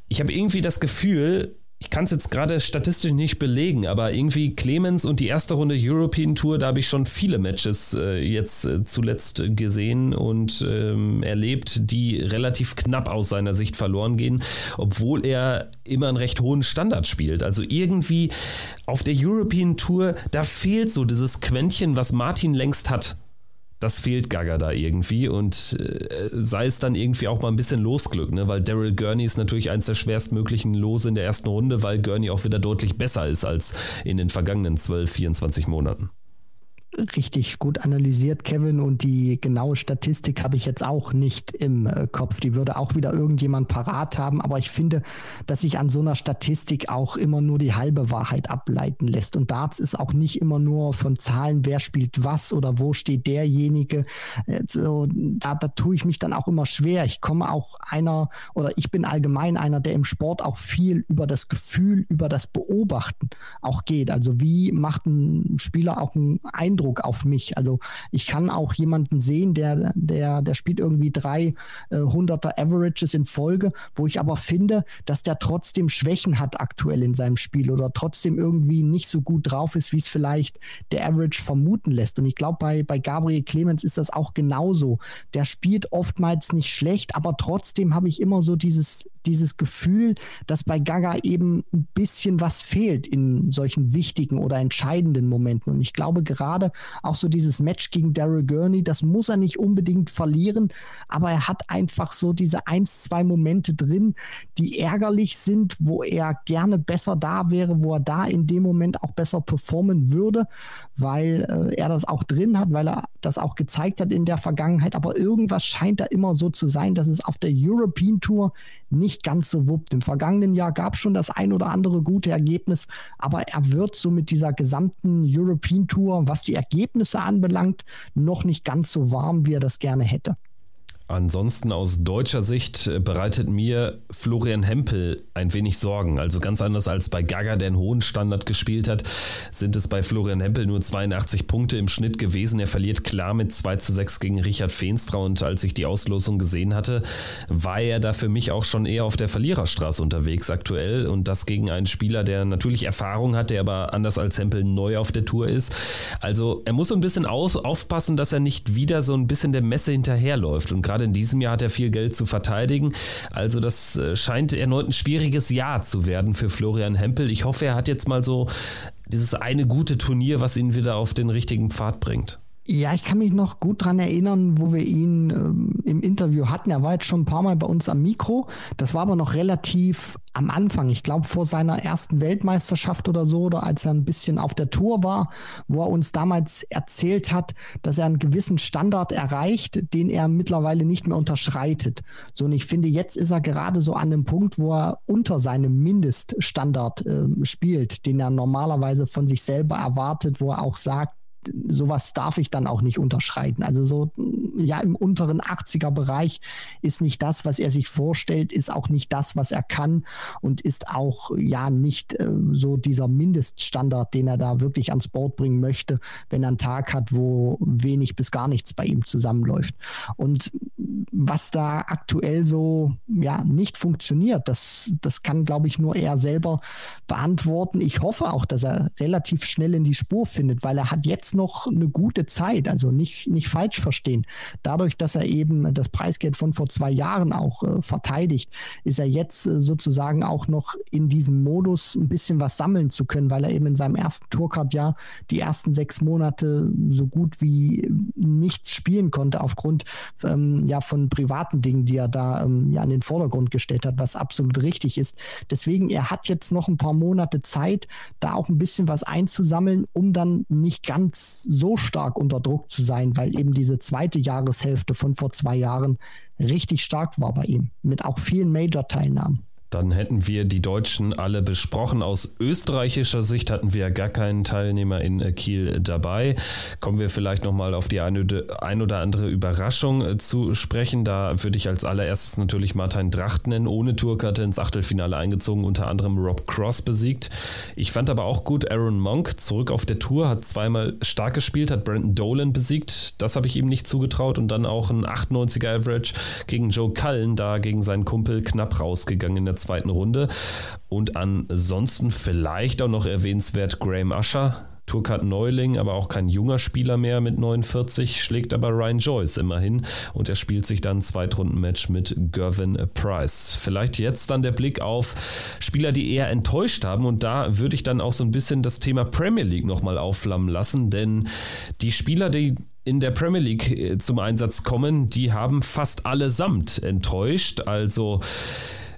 ich habe irgendwie das Gefühl, ich kann es jetzt gerade statistisch nicht belegen, aber irgendwie Clemens und die erste Runde European Tour, da habe ich schon viele Matches äh, jetzt äh, zuletzt gesehen und ähm, erlebt, die relativ knapp aus seiner Sicht verloren gehen, obwohl er immer einen recht hohen Standard spielt. Also irgendwie auf der European Tour, da fehlt so dieses Quäntchen, was Martin längst hat das fehlt Gaga da irgendwie und äh, sei es dann irgendwie auch mal ein bisschen Losglück, ne? weil Daryl Gurney ist natürlich eins der schwerstmöglichen Lose in der ersten Runde, weil Gurney auch wieder deutlich besser ist als in den vergangenen 12, 24 Monaten richtig gut analysiert, Kevin. Und die genaue Statistik habe ich jetzt auch nicht im äh, Kopf. Die würde auch wieder irgendjemand parat haben. Aber ich finde, dass sich an so einer Statistik auch immer nur die halbe Wahrheit ableiten lässt. Und Darts ist auch nicht immer nur von Zahlen, wer spielt was oder wo steht derjenige. So, da, da tue ich mich dann auch immer schwer. Ich komme auch einer oder ich bin allgemein einer, der im Sport auch viel über das Gefühl, über das Beobachten auch geht. Also wie macht ein Spieler auch einen Eindruck Eindruck auf mich. Also ich kann auch jemanden sehen, der, der, der spielt irgendwie drei äh, hunderter äh, Averages in Folge, wo ich aber finde, dass der trotzdem Schwächen hat aktuell in seinem Spiel oder trotzdem irgendwie nicht so gut drauf ist, wie es vielleicht der Average vermuten lässt. Und ich glaube, bei, bei Gabriel Clemens ist das auch genauso. Der spielt oftmals nicht schlecht, aber trotzdem habe ich immer so dieses, dieses Gefühl, dass bei Gaga eben ein bisschen was fehlt in solchen wichtigen oder entscheidenden Momenten. Und ich glaube gerade auch so dieses Match gegen Daryl Gurney, das muss er nicht unbedingt verlieren, aber er hat einfach so diese ein, zwei Momente drin, die ärgerlich sind, wo er gerne besser da wäre, wo er da in dem Moment auch besser performen würde, weil äh, er das auch drin hat, weil er das auch gezeigt hat in der Vergangenheit. Aber irgendwas scheint da immer so zu sein, dass es auf der European Tour nicht ganz so wuppt. Im vergangenen Jahr gab es schon das ein oder andere gute Ergebnis, aber er wird so mit dieser gesamten European Tour, was die Ergebnisse anbelangt, noch nicht ganz so warm, wie er das gerne hätte. Ansonsten aus deutscher Sicht äh, bereitet mir Florian Hempel ein wenig Sorgen. Also ganz anders als bei Gaga, der einen hohen Standard gespielt hat, sind es bei Florian Hempel nur 82 Punkte im Schnitt gewesen. Er verliert klar mit 2 zu 6 gegen Richard Feenstra und als ich die Auslosung gesehen hatte, war er da für mich auch schon eher auf der Verliererstraße unterwegs aktuell und das gegen einen Spieler, der natürlich Erfahrung hat, der aber anders als Hempel neu auf der Tour ist. Also er muss so ein bisschen aufpassen, dass er nicht wieder so ein bisschen der Messe hinterherläuft und gerade Gerade in diesem Jahr hat er viel Geld zu verteidigen. Also das äh, scheint erneut ein schwieriges Jahr zu werden für Florian Hempel. Ich hoffe, er hat jetzt mal so dieses eine gute Turnier, was ihn wieder auf den richtigen Pfad bringt. Ja, ich kann mich noch gut daran erinnern, wo wir ihn ähm, im Interview hatten. Er war jetzt schon ein paar Mal bei uns am Mikro. Das war aber noch relativ am Anfang. Ich glaube, vor seiner ersten Weltmeisterschaft oder so, oder als er ein bisschen auf der Tour war, wo er uns damals erzählt hat, dass er einen gewissen Standard erreicht, den er mittlerweile nicht mehr unterschreitet. So, und ich finde, jetzt ist er gerade so an dem Punkt, wo er unter seinem Mindeststandard äh, spielt, den er normalerweise von sich selber erwartet, wo er auch sagt, sowas darf ich dann auch nicht unterschreiten. Also so, ja, im unteren 80er Bereich ist nicht das, was er sich vorstellt, ist auch nicht das, was er kann und ist auch, ja, nicht äh, so dieser Mindeststandard, den er da wirklich ans Board bringen möchte, wenn er einen Tag hat, wo wenig bis gar nichts bei ihm zusammenläuft. Und was da aktuell so, ja, nicht funktioniert, das, das kann, glaube ich, nur er selber beantworten. Ich hoffe auch, dass er relativ schnell in die Spur findet, weil er hat jetzt noch eine gute Zeit, also nicht, nicht falsch verstehen. Dadurch, dass er eben das Preisgeld von vor zwei Jahren auch äh, verteidigt, ist er jetzt äh, sozusagen auch noch in diesem Modus ein bisschen was sammeln zu können, weil er eben in seinem ersten Tourcard-Jahr die ersten sechs Monate so gut wie nichts spielen konnte aufgrund ähm, ja, von privaten Dingen, die er da ähm, ja in den Vordergrund gestellt hat, was absolut richtig ist. Deswegen, er hat jetzt noch ein paar Monate Zeit, da auch ein bisschen was einzusammeln, um dann nicht ganz so stark unter Druck zu sein, weil eben diese zweite Jahreshälfte von vor zwei Jahren richtig stark war bei ihm, mit auch vielen Major-Teilnahmen. Dann hätten wir die Deutschen alle besprochen. Aus österreichischer Sicht hatten wir gar keinen Teilnehmer in äh, Kiel dabei. Kommen wir vielleicht nochmal auf die ein oder andere Überraschung äh, zu sprechen. Da würde ich als allererstes natürlich Martin Dracht nennen, ohne Tourkarte ins Achtelfinale eingezogen, unter anderem Rob Cross besiegt. Ich fand aber auch gut Aaron Monk zurück auf der Tour, hat zweimal stark gespielt, hat Brandon Dolan besiegt. Das habe ich ihm nicht zugetraut und dann auch ein 98er Average gegen Joe Cullen, da gegen seinen Kumpel knapp rausgegangen in der zweiten Runde. Und ansonsten vielleicht auch noch erwähnenswert Graham Usher, Turkat Neuling, aber auch kein junger Spieler mehr mit 49, schlägt aber Ryan Joyce immerhin und er spielt sich dann ein Zweitrundenmatch mit Gervin Price. Vielleicht jetzt dann der Blick auf Spieler, die eher enttäuscht haben und da würde ich dann auch so ein bisschen das Thema Premier League nochmal aufflammen lassen, denn die Spieler, die in der Premier League äh, zum Einsatz kommen, die haben fast allesamt enttäuscht. Also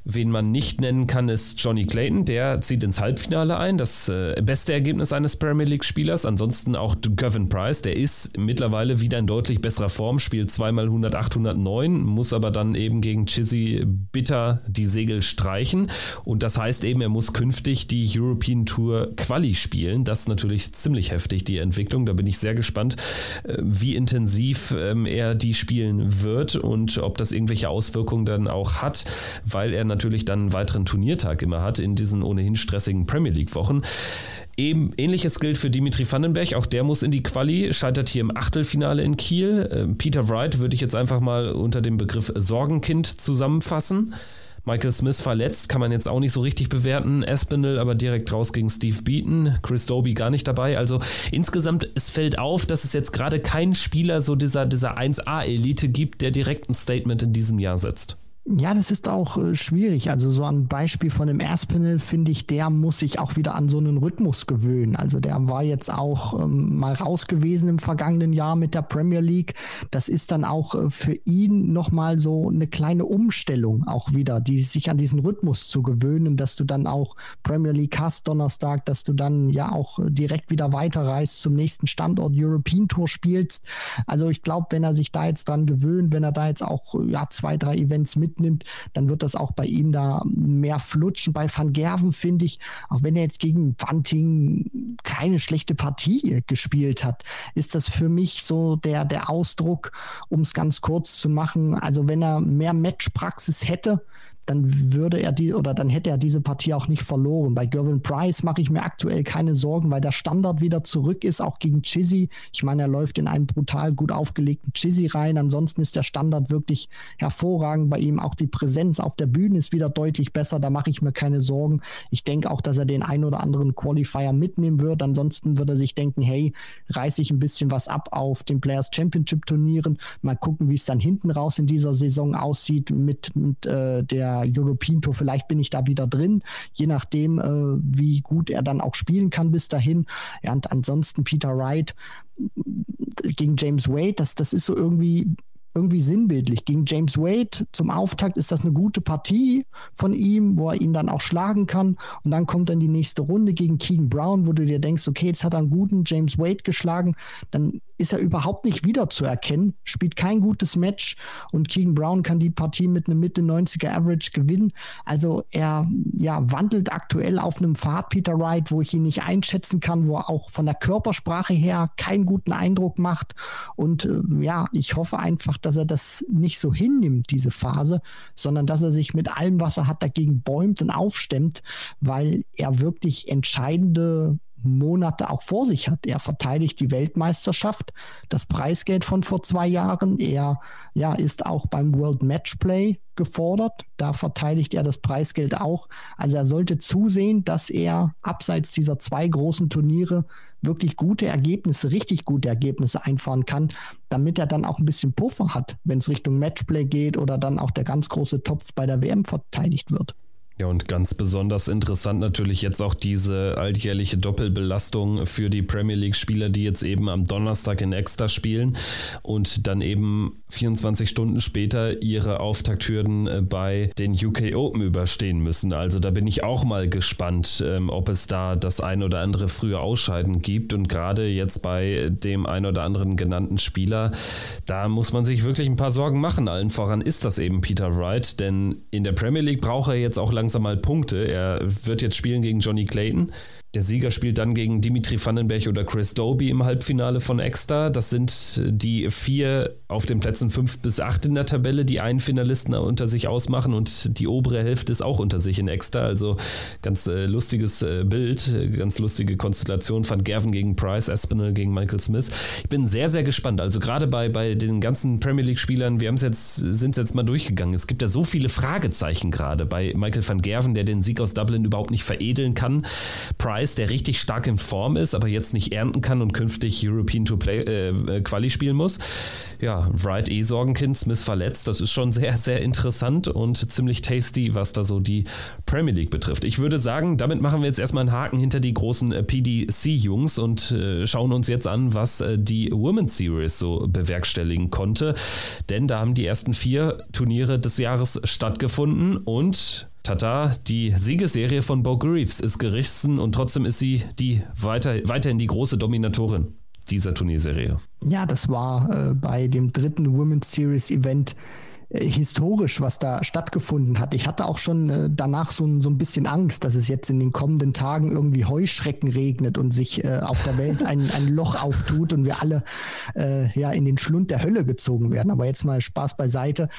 Wen man nicht nennen kann, ist Johnny Clayton. Der zieht ins Halbfinale ein. Das äh, beste Ergebnis eines Premier League-Spielers. Ansonsten auch Gavin Price. Der ist mittlerweile wieder in deutlich besserer Form. Spielt zweimal 100, 809. Muss aber dann eben gegen Chizzy bitter die Segel streichen. Und das heißt eben, er muss künftig die European Tour Quali spielen. Das ist natürlich ziemlich heftig, die Entwicklung. Da bin ich sehr gespannt, äh, wie intensiv ähm, er die spielen wird und ob das irgendwelche Auswirkungen dann auch hat, weil er natürlich dann einen weiteren Turniertag immer hat in diesen ohnehin stressigen Premier League-Wochen. Eben ähnliches gilt für Dimitri Vandenberg, auch der muss in die Quali, scheitert hier im Achtelfinale in Kiel. Ähm, Peter Wright würde ich jetzt einfach mal unter dem Begriff Sorgenkind zusammenfassen. Michael Smith verletzt, kann man jetzt auch nicht so richtig bewerten. Espinel aber direkt raus gegen Steve Beaton. Chris Doby gar nicht dabei. Also insgesamt, es fällt auf, dass es jetzt gerade keinen Spieler so dieser, dieser 1A-Elite gibt, der direkt ein Statement in diesem Jahr setzt. Ja, das ist auch äh, schwierig. Also so ein Beispiel von dem Erspinel finde ich, der muss sich auch wieder an so einen Rhythmus gewöhnen. Also der war jetzt auch ähm, mal raus gewesen im vergangenen Jahr mit der Premier League. Das ist dann auch äh, für ihn nochmal so eine kleine Umstellung auch wieder, die sich an diesen Rhythmus zu gewöhnen, dass du dann auch Premier League hast Donnerstag, dass du dann ja auch äh, direkt wieder weiterreist zum nächsten Standort European Tour spielst. Also ich glaube, wenn er sich da jetzt dran gewöhnt, wenn er da jetzt auch ja zwei, drei Events mit mitnimmt, dann wird das auch bei ihm da mehr flutschen. Bei Van Gerven finde ich, auch wenn er jetzt gegen Bunting keine schlechte Partie gespielt hat, ist das für mich so der, der Ausdruck, um es ganz kurz zu machen. Also wenn er mehr Matchpraxis hätte, dann würde er die oder dann hätte er diese Partie auch nicht verloren. Bei Gervin Price mache ich mir aktuell keine Sorgen, weil der Standard wieder zurück ist, auch gegen Chizzy. Ich meine, er läuft in einen brutal gut aufgelegten Chizzy rein. Ansonsten ist der Standard wirklich hervorragend bei ihm. Auch die Präsenz auf der Bühne ist wieder deutlich besser. Da mache ich mir keine Sorgen. Ich denke auch, dass er den ein oder anderen Qualifier mitnehmen wird. Ansonsten würde er sich denken, hey, reiße ich ein bisschen was ab auf den Players Championship Turnieren. Mal gucken, wie es dann hinten raus in dieser Saison aussieht mit, mit äh, der European Tour. Vielleicht bin ich da wieder drin, je nachdem, äh, wie gut er dann auch spielen kann bis dahin. Ja, und ansonsten Peter Wright gegen James Wade, das, das ist so irgendwie irgendwie sinnbildlich. Gegen James Wade zum Auftakt ist das eine gute Partie von ihm, wo er ihn dann auch schlagen kann. Und dann kommt dann die nächste Runde gegen Keegan Brown, wo du dir denkst, okay, jetzt hat er einen guten James Wade geschlagen. Dann ist er überhaupt nicht wiederzuerkennen, spielt kein gutes Match und Keegan Brown kann die Partie mit einem Mitte 90er Average gewinnen. Also er ja, wandelt aktuell auf einem Pfad, Peter Wright, wo ich ihn nicht einschätzen kann, wo er auch von der Körpersprache her keinen guten Eindruck macht. Und äh, ja, ich hoffe einfach, dass er das nicht so hinnimmt, diese Phase, sondern dass er sich mit allem, was er hat, dagegen bäumt und aufstemmt, weil er wirklich entscheidende Monate auch vor sich hat. Er verteidigt die Weltmeisterschaft, das Preisgeld von vor zwei Jahren. Er ja, ist auch beim World Matchplay gefordert. Da verteidigt er das Preisgeld auch. Also er sollte zusehen, dass er abseits dieser zwei großen Turniere wirklich gute Ergebnisse, richtig gute Ergebnisse einfahren kann, damit er dann auch ein bisschen Puffer hat, wenn es Richtung Matchplay geht oder dann auch der ganz große Topf bei der WM verteidigt wird. Ja, und ganz besonders interessant natürlich jetzt auch diese alljährliche Doppelbelastung für die Premier League-Spieler, die jetzt eben am Donnerstag in Exeter spielen und dann eben 24 Stunden später ihre Auftakthürden äh, bei den UK Open überstehen müssen. Also da bin ich auch mal gespannt, ähm, ob es da das ein oder andere frühe Ausscheiden gibt. Und gerade jetzt bei dem ein oder anderen genannten Spieler, da muss man sich wirklich ein paar Sorgen machen. Allen voran ist das eben Peter Wright, denn in der Premier League braucht er jetzt auch langsam langsam mal Punkte. Er wird jetzt spielen gegen Johnny Clayton. Der Sieger spielt dann gegen Dimitri Vandenberg oder Chris Doby im Halbfinale von Exeter. Das sind die vier auf den Plätzen fünf bis acht in der Tabelle, die einen Finalisten unter sich ausmachen und die obere Hälfte ist auch unter sich in Exeter. Also ganz äh, lustiges äh, Bild, ganz lustige Konstellation. Van Gerven gegen Price, Espinel gegen Michael Smith. Ich bin sehr, sehr gespannt. Also gerade bei, bei den ganzen Premier League-Spielern, wir jetzt, sind es jetzt mal durchgegangen. Es gibt ja so viele Fragezeichen gerade bei Michael van Gerven, der den Sieg aus Dublin überhaupt nicht veredeln kann. Price Rice, der richtig stark in Form ist, aber jetzt nicht ernten kann und künftig European Tour Play, äh, äh, Quali spielen muss. Ja, Wright eh Sorgenkind, Smith verletzt. Das ist schon sehr, sehr interessant und ziemlich tasty, was da so die Premier League betrifft. Ich würde sagen, damit machen wir jetzt erstmal einen Haken hinter die großen äh, PDC-Jungs und äh, schauen uns jetzt an, was äh, die Women's Series so bewerkstelligen konnte. Denn da haben die ersten vier Turniere des Jahres stattgefunden und Tata, die Siegesserie von Bo Greaves ist gerissen und trotzdem ist sie die weiter, weiterhin die große Dominatorin dieser Turnierserie. Ja, das war äh, bei dem dritten Women's Series Event äh, historisch, was da stattgefunden hat. Ich hatte auch schon äh, danach so, so, ein bisschen Angst, dass es jetzt in den kommenden Tagen irgendwie Heuschrecken regnet und sich äh, auf der Welt ein, ein Loch auftut und wir alle äh, ja in den Schlund der Hölle gezogen werden. Aber jetzt mal Spaß beiseite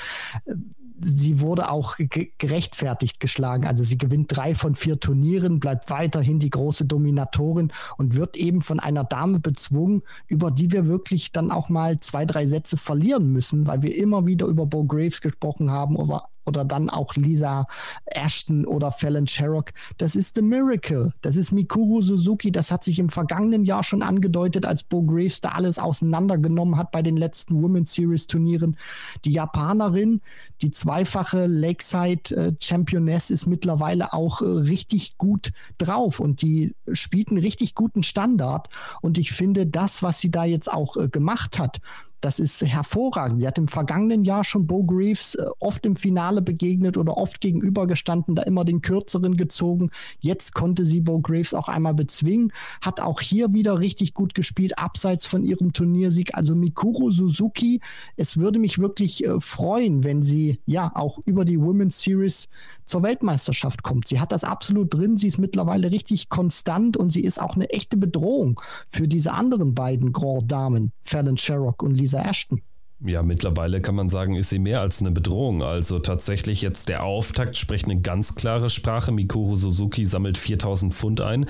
sie wurde auch gerechtfertigt geschlagen. Also sie gewinnt drei von vier Turnieren, bleibt weiterhin die große Dominatorin und wird eben von einer Dame bezwungen, über die wir wirklich dann auch mal zwei, drei Sätze verlieren müssen, weil wir immer wieder über Bo Graves gesprochen haben, über oder dann auch Lisa Ashton oder Fallon Sherrock. Das ist The Miracle. Das ist Mikuru Suzuki. Das hat sich im vergangenen Jahr schon angedeutet, als Bo Graves da alles auseinandergenommen hat bei den letzten Women's Series Turnieren. Die Japanerin, die zweifache Lakeside äh, Championess, ist mittlerweile auch äh, richtig gut drauf und die spielt einen richtig guten Standard. Und ich finde, das, was sie da jetzt auch äh, gemacht hat, das ist hervorragend. Sie hat im vergangenen Jahr schon Bo Greaves äh, oft im Finale begegnet oder oft gegenübergestanden, da immer den kürzeren gezogen. Jetzt konnte sie Bo Graves auch einmal bezwingen, hat auch hier wieder richtig gut gespielt, abseits von ihrem Turniersieg. Also Mikuru Suzuki, es würde mich wirklich äh, freuen, wenn sie ja auch über die Women's Series zur Weltmeisterschaft kommt. Sie hat das absolut drin, sie ist mittlerweile richtig konstant und sie ist auch eine echte Bedrohung für diese anderen beiden Grand Damen, Fallon Sherrock und Lisa Lisa Ashton. Ja, mittlerweile kann man sagen, ist sie mehr als eine Bedrohung. Also tatsächlich jetzt der Auftakt spricht eine ganz klare Sprache. Mikuru Suzuki sammelt 4000 Pfund ein.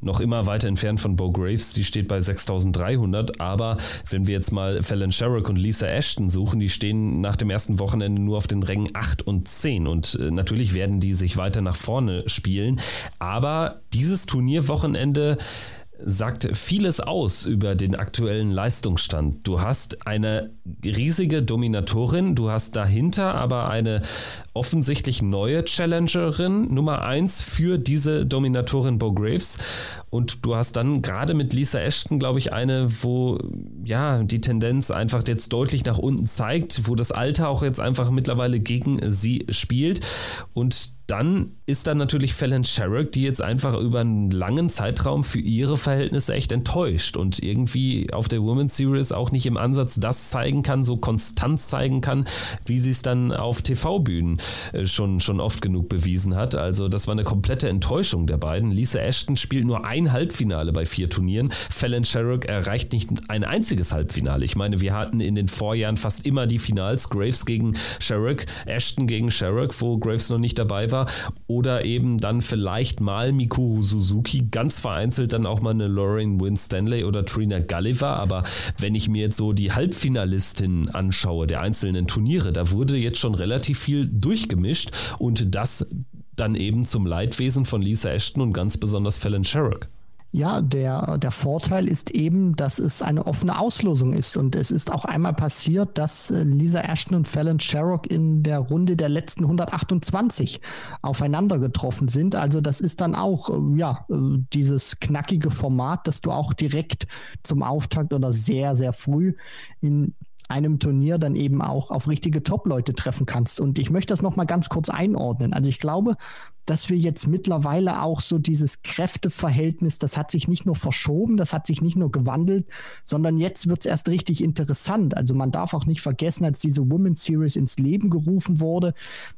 Noch immer weiter entfernt von Bo Graves, die steht bei 6300. Aber wenn wir jetzt mal Fallon Sherrock und Lisa Ashton suchen, die stehen nach dem ersten Wochenende nur auf den Rängen 8 und 10. Und äh, natürlich werden die sich weiter nach vorne spielen. Aber dieses Turnierwochenende sagt vieles aus über den aktuellen Leistungsstand. Du hast eine riesige Dominatorin, du hast dahinter aber eine offensichtlich neue Challengerin Nummer 1 für diese Dominatorin Bo Graves. Und du hast dann gerade mit Lisa Ashton, glaube ich, eine, wo ja die Tendenz einfach jetzt deutlich nach unten zeigt, wo das Alter auch jetzt einfach mittlerweile gegen sie spielt. Und dann ist dann natürlich Fallon Sherrock, die jetzt einfach über einen langen Zeitraum für ihre Verhältnisse echt enttäuscht und irgendwie auf der Women's Series auch nicht im Ansatz das zeigen kann, so konstant zeigen kann, wie sie es dann auf TV-Bühnen schon, schon oft genug bewiesen hat. Also das war eine komplette Enttäuschung der beiden. Lisa Ashton spielt nur ein Halbfinale bei vier Turnieren. Fallon Sherrock erreicht nicht ein einziges Halbfinale. Ich meine, wir hatten in den Vorjahren fast immer die Finals, Graves gegen Sherrock, Ashton gegen Sherrock, wo Graves noch nicht dabei war. Oder eben dann vielleicht mal Mikuru Suzuki, ganz vereinzelt dann auch mal eine Lauren Wynne Stanley oder Trina Gulliver. Aber wenn ich mir jetzt so die Halbfinalistinnen anschaue der einzelnen Turniere, da wurde jetzt schon relativ viel durchgemischt und das dann eben zum Leidwesen von Lisa Ashton und ganz besonders Fallon Sherrock. Ja, der, der Vorteil ist eben, dass es eine offene Auslosung ist. Und es ist auch einmal passiert, dass äh, Lisa Ashton und Fallon Sherrock in der Runde der letzten 128 aufeinander getroffen sind. Also das ist dann auch, äh, ja, äh, dieses knackige Format, dass du auch direkt zum Auftakt oder sehr, sehr früh in einem Turnier dann eben auch auf richtige Top-Leute treffen kannst. Und ich möchte das nochmal ganz kurz einordnen. Also ich glaube, dass wir jetzt mittlerweile auch so dieses Kräfteverhältnis, das hat sich nicht nur verschoben, das hat sich nicht nur gewandelt, sondern jetzt wird es erst richtig interessant. Also man darf auch nicht vergessen, als diese Women's Series ins Leben gerufen wurde,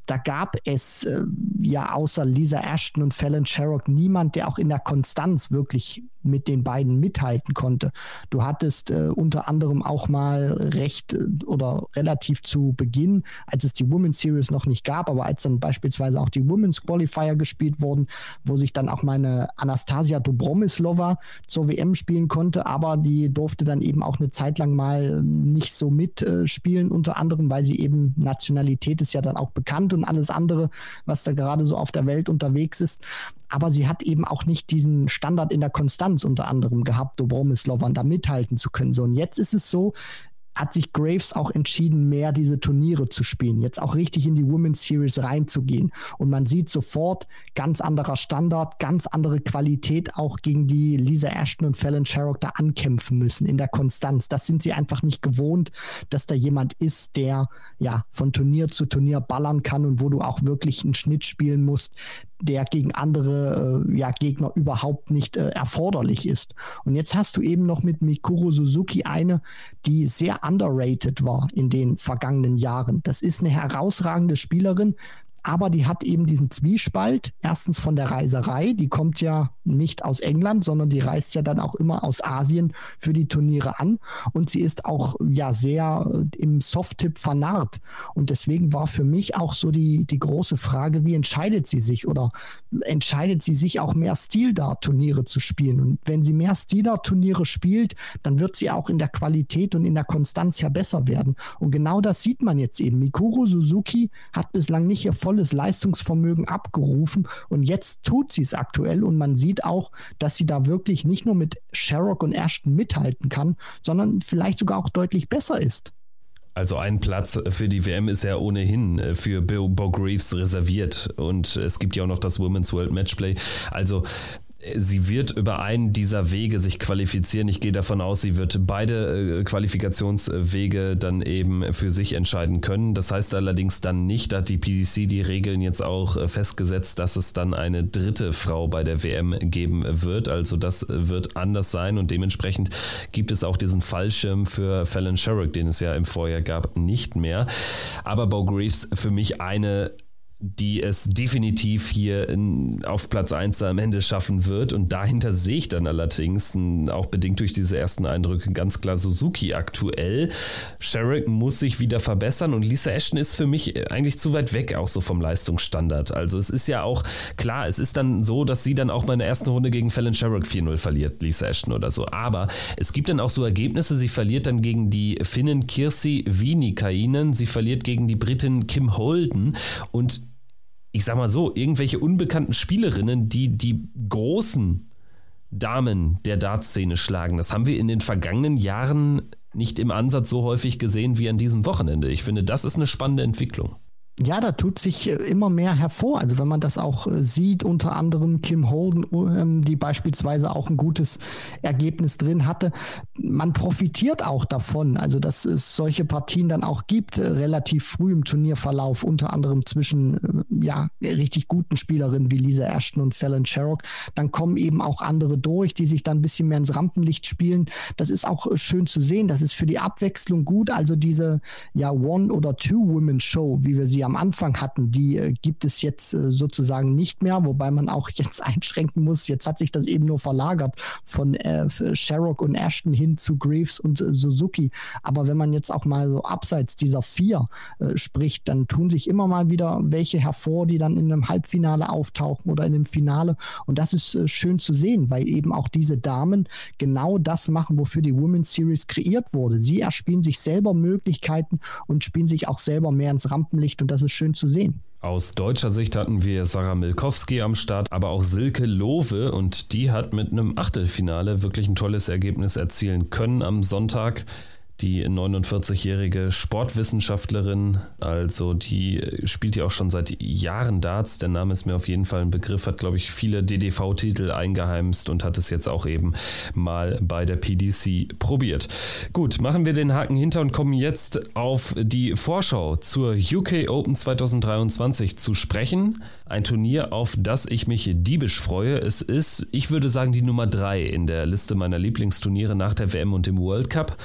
da gab es äh, ja außer Lisa Ashton und Fallon Sherrock niemand, der auch in der Konstanz wirklich mit den beiden mithalten konnte. Du hattest äh, unter anderem auch mal recht äh, oder relativ zu Beginn, als es die Women's Series noch nicht gab, aber als dann beispielsweise auch die Women's Qualifier gespielt wurden, wo sich dann auch meine Anastasia Dobromislova zur WM spielen konnte, aber die durfte dann eben auch eine Zeit lang mal nicht so mitspielen, unter anderem, weil sie eben Nationalität ist ja dann auch bekannt und alles andere, was da gerade so auf der Welt unterwegs ist aber sie hat eben auch nicht diesen Standard in der Konstanz unter anderem gehabt, Dobromislovan da mithalten zu können. So, und jetzt ist es so, hat sich Graves auch entschieden, mehr diese Turniere zu spielen, jetzt auch richtig in die Women's Series reinzugehen. Und man sieht sofort ganz anderer Standard, ganz andere Qualität auch gegen die Lisa Ashton und Fallon Sherrock da ankämpfen müssen in der Konstanz. Das sind sie einfach nicht gewohnt, dass da jemand ist, der ja von Turnier zu Turnier ballern kann und wo du auch wirklich einen Schnitt spielen musst, der gegen andere äh, ja, Gegner überhaupt nicht äh, erforderlich ist. Und jetzt hast du eben noch mit Mikuru Suzuki eine, die sehr underrated war in den vergangenen Jahren. Das ist eine herausragende Spielerin, aber die hat eben diesen Zwiespalt. Erstens von der Reiserei, die kommt ja nicht aus England, sondern die reist ja dann auch immer aus Asien für die Turniere an. Und sie ist auch ja sehr äh, im Soft-Tipp vernarrt. Und deswegen war für mich auch so die, die große Frage, wie entscheidet sie sich oder entscheidet sie sich auch mehr Stil-Dart-Turniere zu spielen? Und wenn sie mehr Stil-Dart-Turniere spielt, dann wird sie auch in der Qualität und in der Konstanz ja besser werden. Und genau das sieht man jetzt eben. Mikuru Suzuki hat bislang nicht ihr volles Leistungsvermögen abgerufen und jetzt tut sie es aktuell und man sieht auch, dass sie da wirklich nicht nur mit Sherrock und Ashton mithalten kann, sondern vielleicht sogar auch deutlich besser ist. Also ein Platz für die WM ist ja ohnehin äh, für Bo Greaves reserviert und es gibt ja auch noch das Women's World Matchplay. Also sie wird über einen dieser Wege sich qualifizieren. Ich gehe davon aus, sie wird beide äh, Qualifikationswege dann eben für sich entscheiden können. Das heißt allerdings dann nicht, dass die PDC die Regeln jetzt auch äh, festgesetzt, dass es dann eine dritte Frau bei der WM geben wird. Also das wird anders sein und dementsprechend gibt es auch diesen Fallschirm für Fallon Sherrick, den es ja im Vorjahr gab, nicht mehr. Aber Bo Greaves für mich eine die es definitiv hier in, auf Platz 1 am Ende schaffen wird. Und dahinter sehe ich dann allerdings, auch bedingt durch diese ersten Eindrücke, ganz klar Suzuki aktuell. Sherrick muss sich wieder verbessern und Lisa Ashton ist für mich eigentlich zu weit weg, auch so vom Leistungsstandard. Also es ist ja auch klar, es ist dann so, dass sie dann auch mal in der ersten Runde gegen Fallon Sherrick 4-0 verliert, Lisa Ashton oder so. Aber es gibt dann auch so Ergebnisse, sie verliert dann gegen die Finnen Kirsi Vinikainen, sie verliert gegen die Britin Kim Holden und ich sag mal so, irgendwelche unbekannten Spielerinnen, die die großen Damen der Dartszene schlagen. Das haben wir in den vergangenen Jahren nicht im Ansatz so häufig gesehen wie an diesem Wochenende. Ich finde, das ist eine spannende Entwicklung. Ja, da tut sich äh, immer mehr hervor. Also wenn man das auch äh, sieht, unter anderem Kim Holden, ähm, die beispielsweise auch ein gutes Ergebnis drin hatte, man profitiert auch davon. Also dass es solche Partien dann auch gibt, äh, relativ früh im Turnierverlauf, unter anderem zwischen ja richtig guten Spielerinnen wie Lisa Ashton und Fallon Sherrock. Dann kommen eben auch andere durch, die sich dann ein bisschen mehr ins Rampenlicht spielen. Das ist auch schön zu sehen. Das ist für die Abwechslung gut. Also diese ja One- oder Two-Women-Show, wie wir sie am Anfang hatten, die äh, gibt es jetzt äh, sozusagen nicht mehr, wobei man auch jetzt einschränken muss. Jetzt hat sich das eben nur verlagert von äh, Sherrock und Ashton hin zu Greaves und äh, Suzuki. Aber wenn man jetzt auch mal so abseits dieser vier äh, spricht, dann tun sich immer mal wieder welche hervor, die dann in einem Halbfinale auftauchen oder in einem Finale. Und das ist äh, schön zu sehen, weil eben auch diese Damen genau das machen, wofür die Women's Series kreiert wurde. Sie erspielen sich selber Möglichkeiten und spielen sich auch selber mehr ins Rampenlicht. Und das ist schön zu sehen. Aus deutscher Sicht hatten wir Sarah Milkowski am Start, aber auch Silke Lowe und die hat mit einem Achtelfinale wirklich ein tolles Ergebnis erzielen können am Sonntag. Die 49-jährige Sportwissenschaftlerin. Also die spielt ja auch schon seit Jahren Darts. Der Name ist mir auf jeden Fall ein Begriff, hat, glaube ich, viele DDV-Titel eingeheimst und hat es jetzt auch eben mal bei der PDC probiert. Gut, machen wir den Haken hinter und kommen jetzt auf die Vorschau zur UK Open 2023 zu sprechen. Ein Turnier, auf das ich mich diebisch freue. Es ist, ich würde sagen, die Nummer 3 in der Liste meiner Lieblingsturniere nach der WM und dem World Cup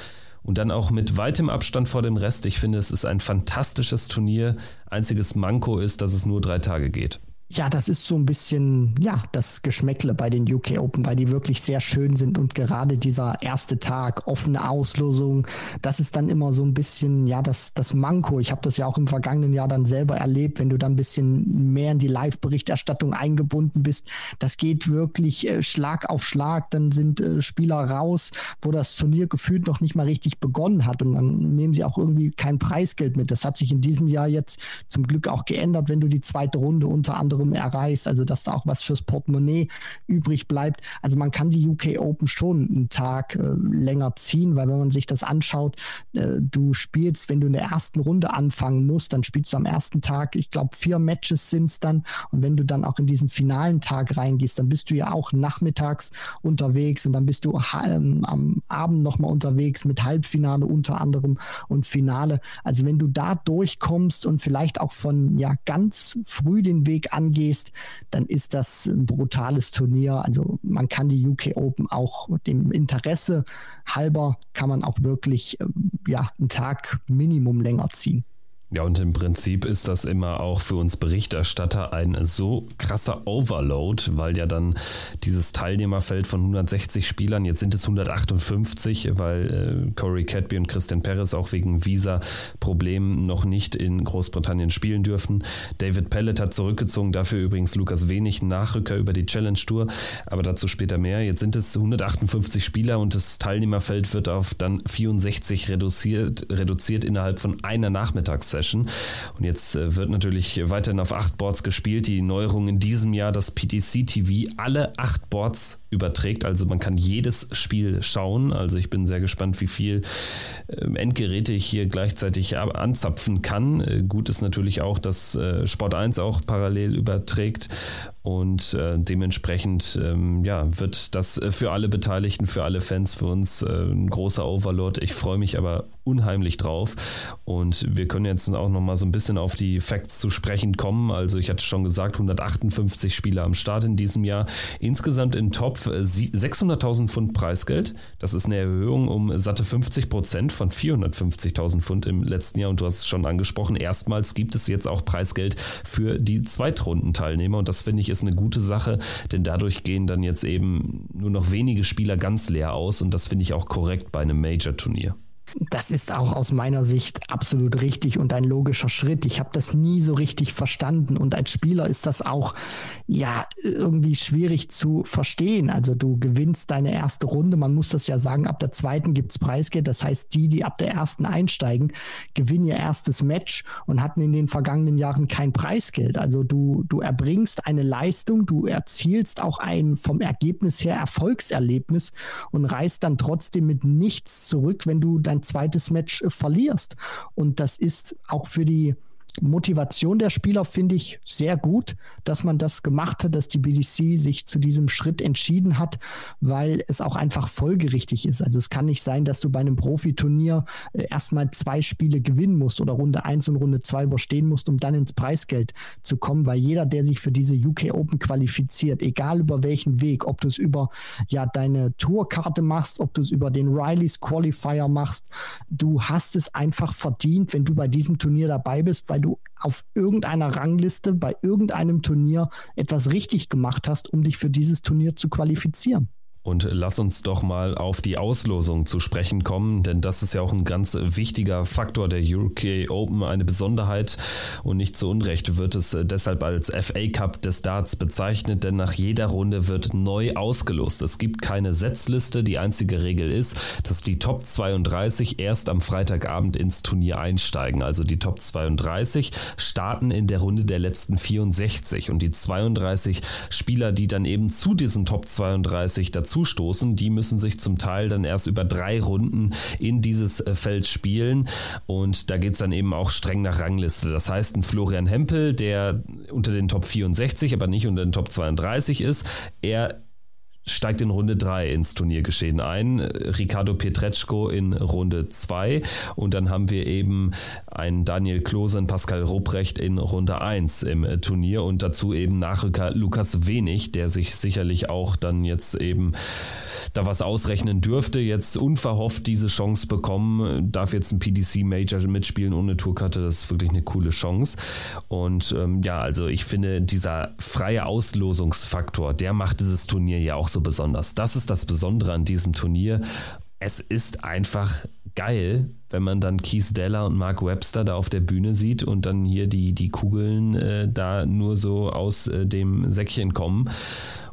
und dann auch mit weitem Abstand vor dem Rest. Ich finde, es ist ein fantastisches Turnier. Einziges Manko ist, dass es nur drei Tage geht. Ja, das ist so ein bisschen, ja, das Geschmäckle bei den UK Open, weil die wirklich sehr schön sind und gerade dieser erste Tag, offene Auslosung, das ist dann immer so ein bisschen, ja, das, das Manko. Ich habe das ja auch im vergangenen Jahr dann selber erlebt, wenn du dann ein bisschen mehr in die Live-Berichterstattung eingebunden bist. Das geht wirklich äh, Schlag auf Schlag. Dann sind äh, Spieler raus, wo das Turnier gefühlt noch nicht mal richtig begonnen hat und dann nehmen sie auch irgendwie kein Preisgeld mit. Das hat sich in diesem Jahr jetzt zum Glück auch geändert, wenn du die zweite Runde unter anderem anderem erreichst, also dass da auch was fürs Portemonnaie übrig bleibt. Also man kann die UK Open schon einen Tag äh, länger ziehen, weil wenn man sich das anschaut, äh, du spielst, wenn du in der ersten Runde anfangen musst, dann spielst du am ersten Tag, ich glaube, vier Matches sind es dann. Und wenn du dann auch in diesen finalen Tag reingehst, dann bist du ja auch nachmittags unterwegs und dann bist du ähm, am Abend nochmal unterwegs mit Halbfinale unter anderem und Finale. Also wenn du da durchkommst und vielleicht auch von ja ganz früh den Weg an angehst, dann ist das ein brutales Turnier. Also man kann die UK Open auch dem Interesse halber kann man auch wirklich ähm, ja einen Tag Minimum länger ziehen. Ja, und im Prinzip ist das immer auch für uns Berichterstatter ein so krasser Overload, weil ja dann dieses Teilnehmerfeld von 160 Spielern, jetzt sind es 158, weil äh, Corey Cadby und Christian Perez auch wegen Visa-Problemen noch nicht in Großbritannien spielen dürfen. David Pellet hat zurückgezogen, dafür übrigens Lukas Wenig, Nachrücker über die Challenge Tour, aber dazu später mehr. Jetzt sind es 158 Spieler und das Teilnehmerfeld wird auf dann 64 reduziert, reduziert innerhalb von einer Nachmittagszeit. Session. Und jetzt äh, wird natürlich weiterhin auf acht Boards gespielt. Die Neuerung in diesem Jahr, dass PTC TV alle acht Boards überträgt. Also man kann jedes Spiel schauen. Also ich bin sehr gespannt, wie viel ähm, Endgeräte ich hier gleichzeitig anzapfen kann. Äh, gut ist natürlich auch, dass äh, Sport 1 auch parallel überträgt. Und äh, dementsprechend ähm, ja, wird das für alle Beteiligten, für alle Fans, für uns äh, ein großer Overlord. Ich freue mich aber unheimlich drauf. Und wir können jetzt auch noch mal so ein bisschen auf die Facts zu sprechen kommen. Also ich hatte schon gesagt, 158 Spieler am Start in diesem Jahr. Insgesamt in Topf 600.000 äh, Pfund Preisgeld. Das ist eine Erhöhung um satte 50 Prozent von 450.000 Pfund im letzten Jahr. Und du hast es schon angesprochen, erstmals gibt es jetzt auch Preisgeld für die Zweitrundenteilnehmer. Und das finde ich ist ist eine gute Sache, denn dadurch gehen dann jetzt eben nur noch wenige Spieler ganz leer aus und das finde ich auch korrekt bei einem Major-Turnier. Das ist auch aus meiner Sicht absolut richtig und ein logischer Schritt. Ich habe das nie so richtig verstanden und als Spieler ist das auch ja irgendwie schwierig zu verstehen. Also du gewinnst deine erste Runde, man muss das ja sagen, ab der zweiten gibt es Preisgeld. Das heißt, die, die ab der ersten einsteigen, gewinnen ihr erstes Match und hatten in den vergangenen Jahren kein Preisgeld. Also du, du erbringst eine Leistung, du erzielst auch ein vom Ergebnis her Erfolgserlebnis und reist dann trotzdem mit nichts zurück, wenn du dein zweites Match äh, verlierst. Und das ist auch für die Motivation der Spieler finde ich sehr gut, dass man das gemacht hat, dass die BDC sich zu diesem Schritt entschieden hat, weil es auch einfach folgerichtig ist. Also es kann nicht sein, dass du bei einem Profiturnier äh, erstmal zwei Spiele gewinnen musst oder Runde 1 und Runde 2 überstehen musst, um dann ins Preisgeld zu kommen, weil jeder, der sich für diese UK Open qualifiziert, egal über welchen Weg, ob du es über ja deine Tourkarte machst, ob du es über den Rileys Qualifier machst, du hast es einfach verdient, wenn du bei diesem Turnier dabei bist, weil du du auf irgendeiner Rangliste bei irgendeinem Turnier etwas richtig gemacht hast, um dich für dieses Turnier zu qualifizieren. Und lass uns doch mal auf die Auslosung zu sprechen kommen, denn das ist ja auch ein ganz wichtiger Faktor der UK Open, eine Besonderheit und nicht zu Unrecht wird es deshalb als FA Cup des Darts bezeichnet, denn nach jeder Runde wird neu ausgelost. Es gibt keine Setzliste, die einzige Regel ist, dass die Top 32 erst am Freitagabend ins Turnier einsteigen. Also die Top 32 starten in der Runde der letzten 64 und die 32 Spieler, die dann eben zu diesen Top 32 dazu dazustoßen. Die müssen sich zum Teil dann erst über drei Runden in dieses äh, Feld spielen. Und da geht es dann eben auch streng nach Rangliste. Das heißt, ein Florian Hempel, der unter den Top 64, aber nicht unter den Top 32 ist, er steigt in Runde 3 ins Turniergeschehen ein. Ricardo Pietreczko in Runde 2 und dann haben wir eben einen Daniel Klose und Pascal Rupprecht in Runde 1 im Turnier und dazu eben Nachrücker Lukas Wenig, der sich sicherlich auch dann jetzt eben da was ausrechnen dürfte, jetzt unverhofft diese Chance bekommen, darf jetzt ein PDC Major mitspielen ohne Tourkarte, das ist wirklich eine coole Chance. Und ähm, ja, also ich finde, dieser freie Auslosungsfaktor, der macht dieses Turnier ja auch so besonders. Das ist das Besondere an diesem Turnier. Es ist einfach geil, wenn man dann Keith Deller und Mark Webster da auf der Bühne sieht und dann hier die, die Kugeln äh, da nur so aus äh, dem Säckchen kommen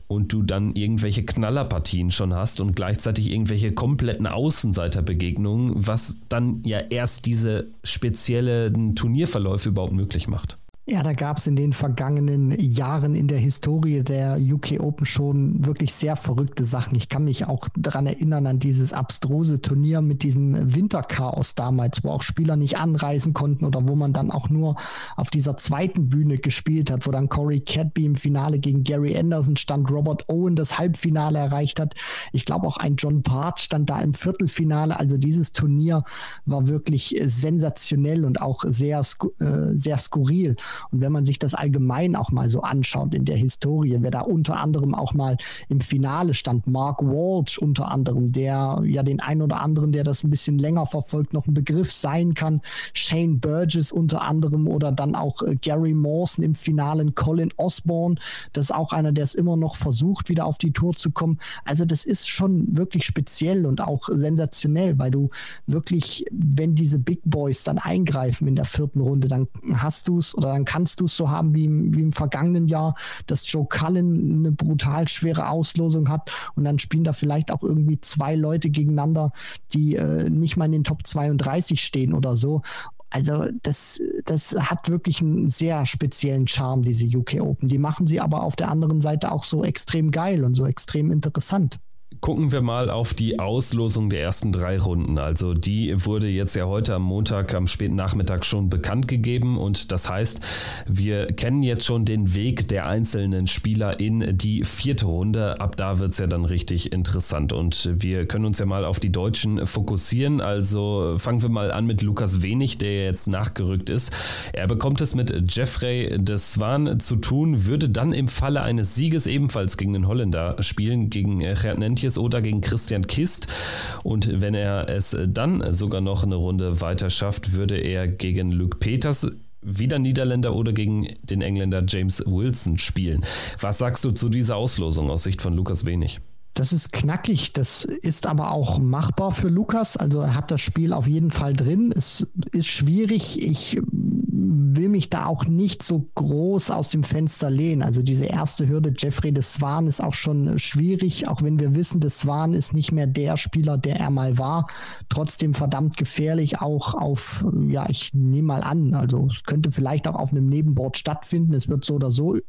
und du dann irgendwelche Knallerpartien schon hast und gleichzeitig irgendwelche kompletten Außenseiterbegegnungen, was dann ja erst diese speziellen Turnierverläufe überhaupt möglich macht. Ja, da gab es in den vergangenen Jahren in der Historie der UK Open schon wirklich sehr verrückte Sachen. Ich kann mich auch daran erinnern an dieses abstruse Turnier mit diesem Winterchaos damals, wo auch Spieler nicht anreisen konnten oder wo man dann auch nur auf dieser zweiten Bühne gespielt hat, wo dann Corey Cadby im Finale gegen Gary Anderson stand, Robert Owen das Halbfinale erreicht hat. Ich glaube auch ein John Part stand da im Viertelfinale. Also dieses Turnier war wirklich sensationell und auch sehr, äh, sehr skurril. Und wenn man sich das allgemein auch mal so anschaut in der Historie, wer da unter anderem auch mal im Finale stand, Mark Walsh unter anderem, der ja den einen oder anderen, der das ein bisschen länger verfolgt, noch ein Begriff sein kann, Shane Burgess unter anderem oder dann auch äh, Gary Mawson im Finale, Colin Osborne, das ist auch einer, der es immer noch versucht, wieder auf die Tour zu kommen. Also das ist schon wirklich speziell und auch sensationell, weil du wirklich, wenn diese Big Boys dann eingreifen in der vierten Runde, dann hast du es oder dann kannst du es so haben wie im, wie im vergangenen Jahr, dass Joe Cullen eine brutal schwere Auslosung hat und dann spielen da vielleicht auch irgendwie zwei Leute gegeneinander, die äh, nicht mal in den Top 32 stehen oder so. Also das, das hat wirklich einen sehr speziellen Charme, diese UK Open. Die machen sie aber auf der anderen Seite auch so extrem geil und so extrem interessant. Gucken wir mal auf die Auslosung der ersten drei Runden. Also die wurde jetzt ja heute am Montag, am späten Nachmittag schon bekannt gegeben und das heißt, wir kennen jetzt schon den Weg der einzelnen Spieler in die vierte Runde. Ab da wird es ja dann richtig interessant und wir können uns ja mal auf die Deutschen fokussieren. Also fangen wir mal an mit Lukas Wenig, der jetzt nachgerückt ist. Er bekommt es mit Jeffrey de Swan zu tun, würde dann im Falle eines Sieges ebenfalls gegen den Holländer spielen, gegen Gerd Nentjes oder gegen Christian Kist. Und wenn er es dann sogar noch eine Runde weiter schafft, würde er gegen Luke Peters wieder Niederländer oder gegen den Engländer James Wilson spielen. Was sagst du zu dieser Auslosung aus Sicht von Lukas Wenig? Das ist knackig, das ist aber auch machbar für Lukas. Also er hat das Spiel auf jeden Fall drin. Es ist schwierig. Ich will mich da auch nicht so groß aus dem Fenster lehnen. Also diese erste Hürde, Jeffrey de Swan, ist auch schon schwierig, auch wenn wir wissen, de Swan ist nicht mehr der Spieler, der er mal war. Trotzdem verdammt gefährlich, auch auf, ja, ich nehme mal an, also es könnte vielleicht auch auf einem Nebenboard stattfinden. Es wird so oder so äh,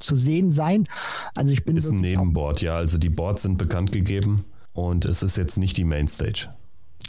zu sehen sein. Also ich bin. Ist ein Nebenboard, ja. Also die Boards sind bekannt gegeben und es ist jetzt nicht die Mainstage.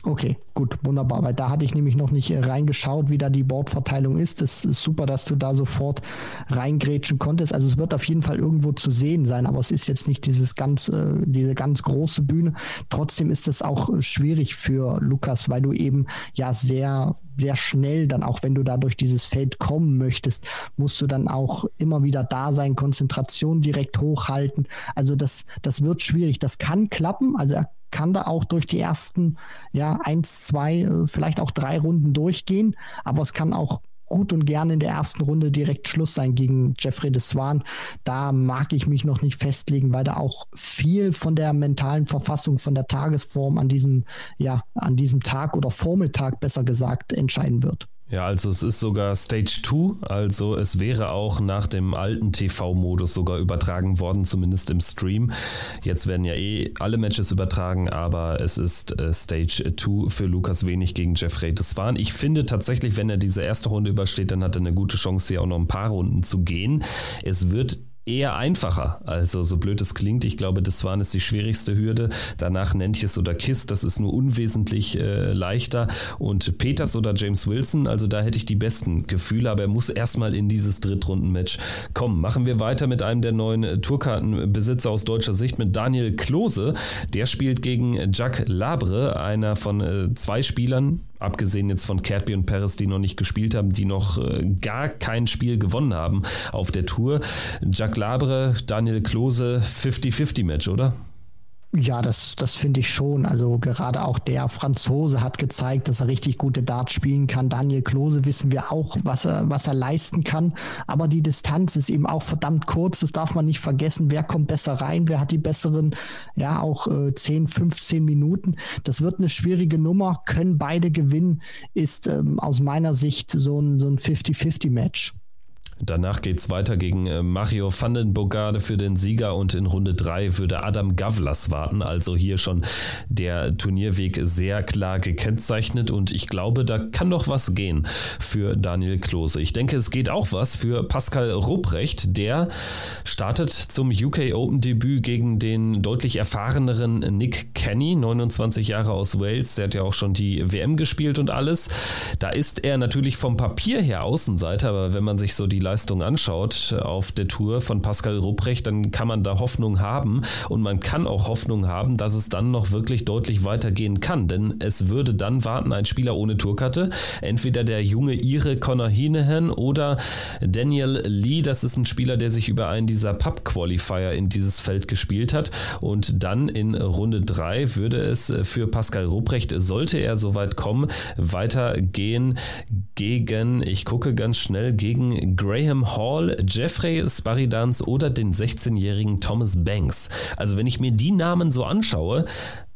Okay, gut, wunderbar, weil da hatte ich nämlich noch nicht äh, reingeschaut, wie da die Bordverteilung ist. Es ist super, dass du da sofort reingrätschen konntest. Also es wird auf jeden Fall irgendwo zu sehen sein, aber es ist jetzt nicht dieses ganz, äh, diese ganz große Bühne. Trotzdem ist es auch äh, schwierig für Lukas, weil du eben ja sehr sehr schnell dann auch, wenn du da durch dieses Feld kommen möchtest, musst du dann auch immer wieder da sein, Konzentration direkt hochhalten. Also das, das wird schwierig. Das kann klappen. Also er kann da auch durch die ersten, ja, eins, zwei, äh, vielleicht auch drei Runden durchgehen, aber es kann auch gut und gerne in der ersten Runde direkt Schluss sein gegen Jeffrey de Swan. Da mag ich mich noch nicht festlegen, weil da auch viel von der mentalen Verfassung, von der Tagesform an diesem, ja, an diesem Tag oder Vormittag besser gesagt entscheiden wird. Ja, also es ist sogar Stage 2, also es wäre auch nach dem alten TV-Modus sogar übertragen worden, zumindest im Stream. Jetzt werden ja eh alle Matches übertragen, aber es ist äh, Stage 2 für Lukas Wenig gegen Jeffrey Deswan. Ich finde tatsächlich, wenn er diese erste Runde übersteht, dann hat er eine gute Chance, hier auch noch ein paar Runden zu gehen. Es wird eher einfacher. Also so blöd es klingt, ich glaube, das waren es die schwierigste Hürde. Danach Nentjes oder Kiss, das ist nur unwesentlich äh, leichter. Und Peters oder James Wilson, also da hätte ich die besten Gefühle, aber er muss erstmal in dieses Drittrunden-Match kommen. Machen wir weiter mit einem der neuen Tourkartenbesitzer aus deutscher Sicht, mit Daniel Klose. Der spielt gegen Jacques Labre, einer von äh, zwei Spielern, abgesehen jetzt von Cadby und Paris, die noch nicht gespielt haben, die noch äh, gar kein Spiel gewonnen haben auf der Tour. Jacques Labre, Daniel Klose, 50-50-Match, oder? Ja, das, das finde ich schon. Also gerade auch der Franzose hat gezeigt, dass er richtig gute Darts spielen kann. Daniel Klose wissen wir auch, was er, was er leisten kann. Aber die Distanz ist eben auch verdammt kurz. Das darf man nicht vergessen. Wer kommt besser rein? Wer hat die besseren, ja, auch äh, 10, 15 Minuten? Das wird eine schwierige Nummer. Können beide gewinnen? Ist ähm, aus meiner Sicht so ein, so ein 50-50-Match. Danach geht es weiter gegen äh, Mario van den Bogarde für den Sieger und in Runde 3 würde Adam Gavlas warten. Also hier schon der Turnierweg sehr klar gekennzeichnet und ich glaube, da kann noch was gehen für Daniel Klose. Ich denke, es geht auch was für Pascal Rupprecht. Der startet zum UK Open Debüt gegen den deutlich erfahreneren Nick Kenny, 29 Jahre aus Wales. Der hat ja auch schon die WM gespielt und alles. Da ist er natürlich vom Papier her Außenseiter, aber wenn man sich so die Leistung anschaut auf der Tour von Pascal Rupprecht, dann kann man da Hoffnung haben. Und man kann auch Hoffnung haben, dass es dann noch wirklich deutlich weitergehen kann, denn es würde dann warten ein Spieler ohne Tourkarte, entweder der junge Ire Connor Hinehan oder Daniel Lee, das ist ein Spieler, der sich über einen dieser Pub-Qualifier in dieses Feld gespielt hat. Und dann in Runde 3 würde es für Pascal Rupprecht, sollte er soweit kommen, weitergehen gegen, ich gucke ganz schnell, gegen Gray Graham Hall, Jeffrey Sparidans oder den 16-jährigen Thomas Banks. Also wenn ich mir die Namen so anschaue,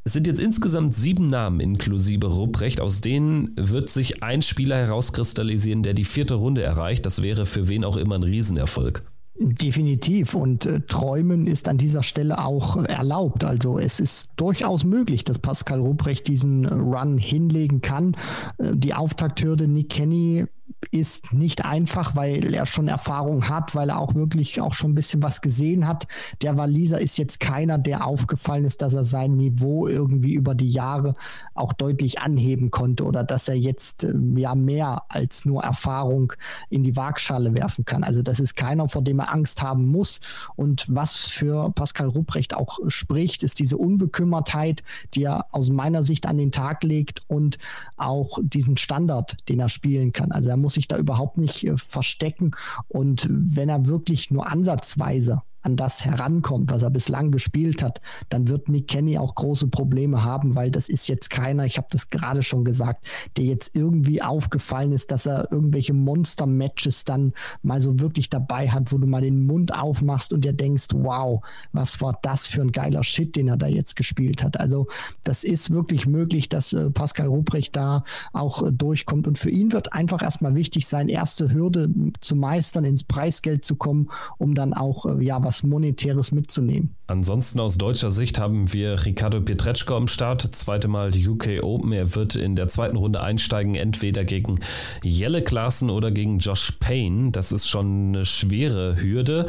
es sind jetzt insgesamt sieben Namen inklusive Ruprecht, aus denen wird sich ein Spieler herauskristallisieren, der die vierte Runde erreicht. Das wäre für wen auch immer ein Riesenerfolg. Definitiv. Und äh, Träumen ist an dieser Stelle auch äh, erlaubt. Also es ist durchaus möglich, dass Pascal Ruprecht diesen Run hinlegen kann. Äh, die Auftakthürde Nick Kenny ist nicht einfach, weil er schon Erfahrung hat, weil er auch wirklich auch schon ein bisschen was gesehen hat. Der Waliser ist jetzt keiner, der aufgefallen ist, dass er sein Niveau irgendwie über die Jahre auch deutlich anheben konnte oder dass er jetzt äh, ja mehr als nur Erfahrung in die Waagschale werfen kann. Also das ist keiner, vor dem er Angst haben muss. Und was für Pascal Rupprecht auch spricht, ist diese Unbekümmertheit, die er aus meiner Sicht an den Tag legt und auch diesen Standard, den er spielen kann. Also er muss sich da überhaupt nicht äh, verstecken. Und wenn er wirklich nur ansatzweise an das herankommt, was er bislang gespielt hat, dann wird Nick Kenny auch große Probleme haben, weil das ist jetzt keiner, ich habe das gerade schon gesagt, der jetzt irgendwie aufgefallen ist, dass er irgendwelche Monster-Matches dann mal so wirklich dabei hat, wo du mal den Mund aufmachst und dir denkst, wow, was war das für ein geiler Shit, den er da jetzt gespielt hat. Also das ist wirklich möglich, dass äh, Pascal Ruprecht da auch äh, durchkommt und für ihn wird einfach erstmal wichtig sein, erste Hürde zu meistern, ins Preisgeld zu kommen, um dann auch äh, ja was was Monetäres mitzunehmen. Ansonsten aus deutscher Sicht haben wir Ricardo Pietreczko am Start. Zweite Mal die UK Open. Er wird in der zweiten Runde einsteigen, entweder gegen Jelle Klaassen oder gegen Josh Payne. Das ist schon eine schwere Hürde.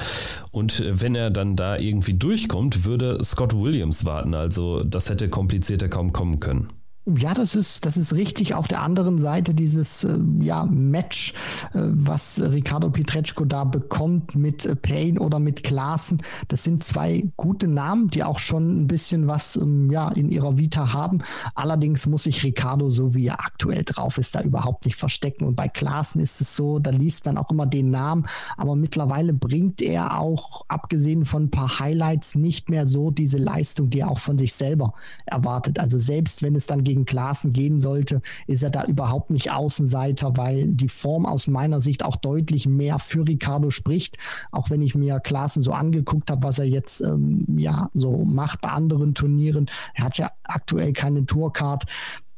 Und wenn er dann da irgendwie durchkommt, würde Scott Williams warten. Also das hätte komplizierter kaum kommen können. Ja, das ist, das ist richtig. Auf der anderen Seite dieses äh, ja, Match, äh, was Ricardo Pietreczko da bekommt mit äh, Payne oder mit Klaassen, das sind zwei gute Namen, die auch schon ein bisschen was ähm, ja, in ihrer Vita haben. Allerdings muss sich Ricardo, so wie er aktuell drauf ist, da überhaupt nicht verstecken. Und bei Klaassen ist es so, da liest man auch immer den Namen, aber mittlerweile bringt er auch, abgesehen von ein paar Highlights, nicht mehr so diese Leistung, die er auch von sich selber erwartet. Also selbst wenn es dann geht, gegen Klaassen gehen sollte, ist er da überhaupt nicht Außenseiter, weil die Form aus meiner Sicht auch deutlich mehr für Ricardo spricht. Auch wenn ich mir Klaassen so angeguckt habe, was er jetzt ähm, ja so macht bei anderen Turnieren. Er hat ja aktuell keine Tourcard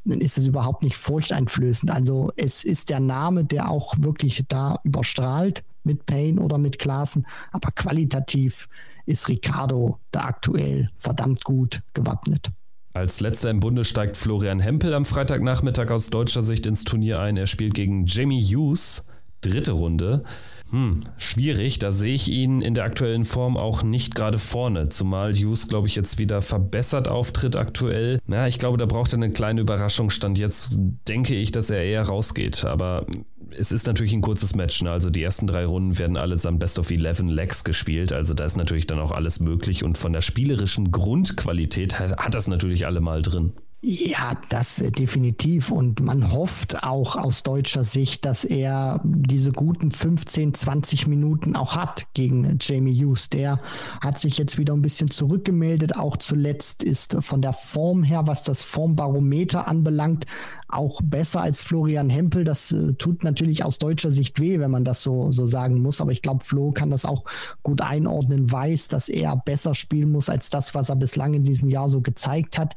dann ist es überhaupt nicht furchteinflößend. Also es ist der Name, der auch wirklich da überstrahlt mit Payne oder mit Klaassen, aber qualitativ ist Ricardo da aktuell verdammt gut gewappnet. Als letzter im Bunde steigt Florian Hempel am Freitagnachmittag aus deutscher Sicht ins Turnier ein. Er spielt gegen Jamie Hughes. dritte Runde. Hm, schwierig. Da sehe ich ihn in der aktuellen Form auch nicht gerade vorne. Zumal Hughes, glaube ich, jetzt wieder verbessert auftritt aktuell. Na, ich glaube, da braucht er eine kleine Überraschung. Stand jetzt denke ich, dass er eher rausgeht. Aber es ist natürlich ein kurzes Match. Ne? Also die ersten drei Runden werden allesamt Best of 11 Legs gespielt. Also da ist natürlich dann auch alles möglich. Und von der spielerischen Grundqualität hat, hat das natürlich alle mal drin. Ja, das äh, definitiv. Und man hofft auch aus deutscher Sicht, dass er diese guten 15, 20 Minuten auch hat gegen Jamie Hughes. Der hat sich jetzt wieder ein bisschen zurückgemeldet. Auch zuletzt ist von der Form her, was das Formbarometer anbelangt, auch besser als Florian Hempel. Das äh, tut natürlich aus deutscher Sicht weh, wenn man das so, so sagen muss. Aber ich glaube, Flo kann das auch gut einordnen, weiß, dass er besser spielen muss als das, was er bislang in diesem Jahr so gezeigt hat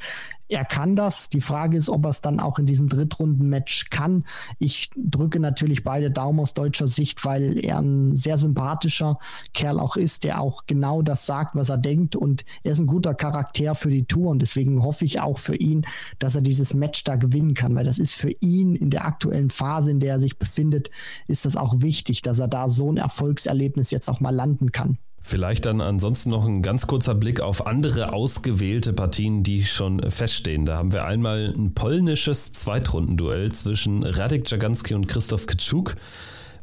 er kann das. Die Frage ist, ob er es dann auch in diesem Drittrunden-Match kann. Ich drücke natürlich beide Daumen aus deutscher Sicht, weil er ein sehr sympathischer Kerl auch ist, der auch genau das sagt, was er denkt. Und er ist ein guter Charakter für die Tour. Und deswegen hoffe ich auch für ihn, dass er dieses Match da gewinnen kann, weil das ist für ihn in der aktuellen Phase, in der er sich befindet, ist das auch wichtig, dass er da so ein Erfolgserlebnis jetzt auch mal landen kann. Vielleicht dann ansonsten noch ein ganz kurzer Blick auf andere ausgewählte Partien, die schon feststehen. Da haben wir einmal ein polnisches Zweitrundenduell zwischen Radek Jaganski und Christoph Kitschuk.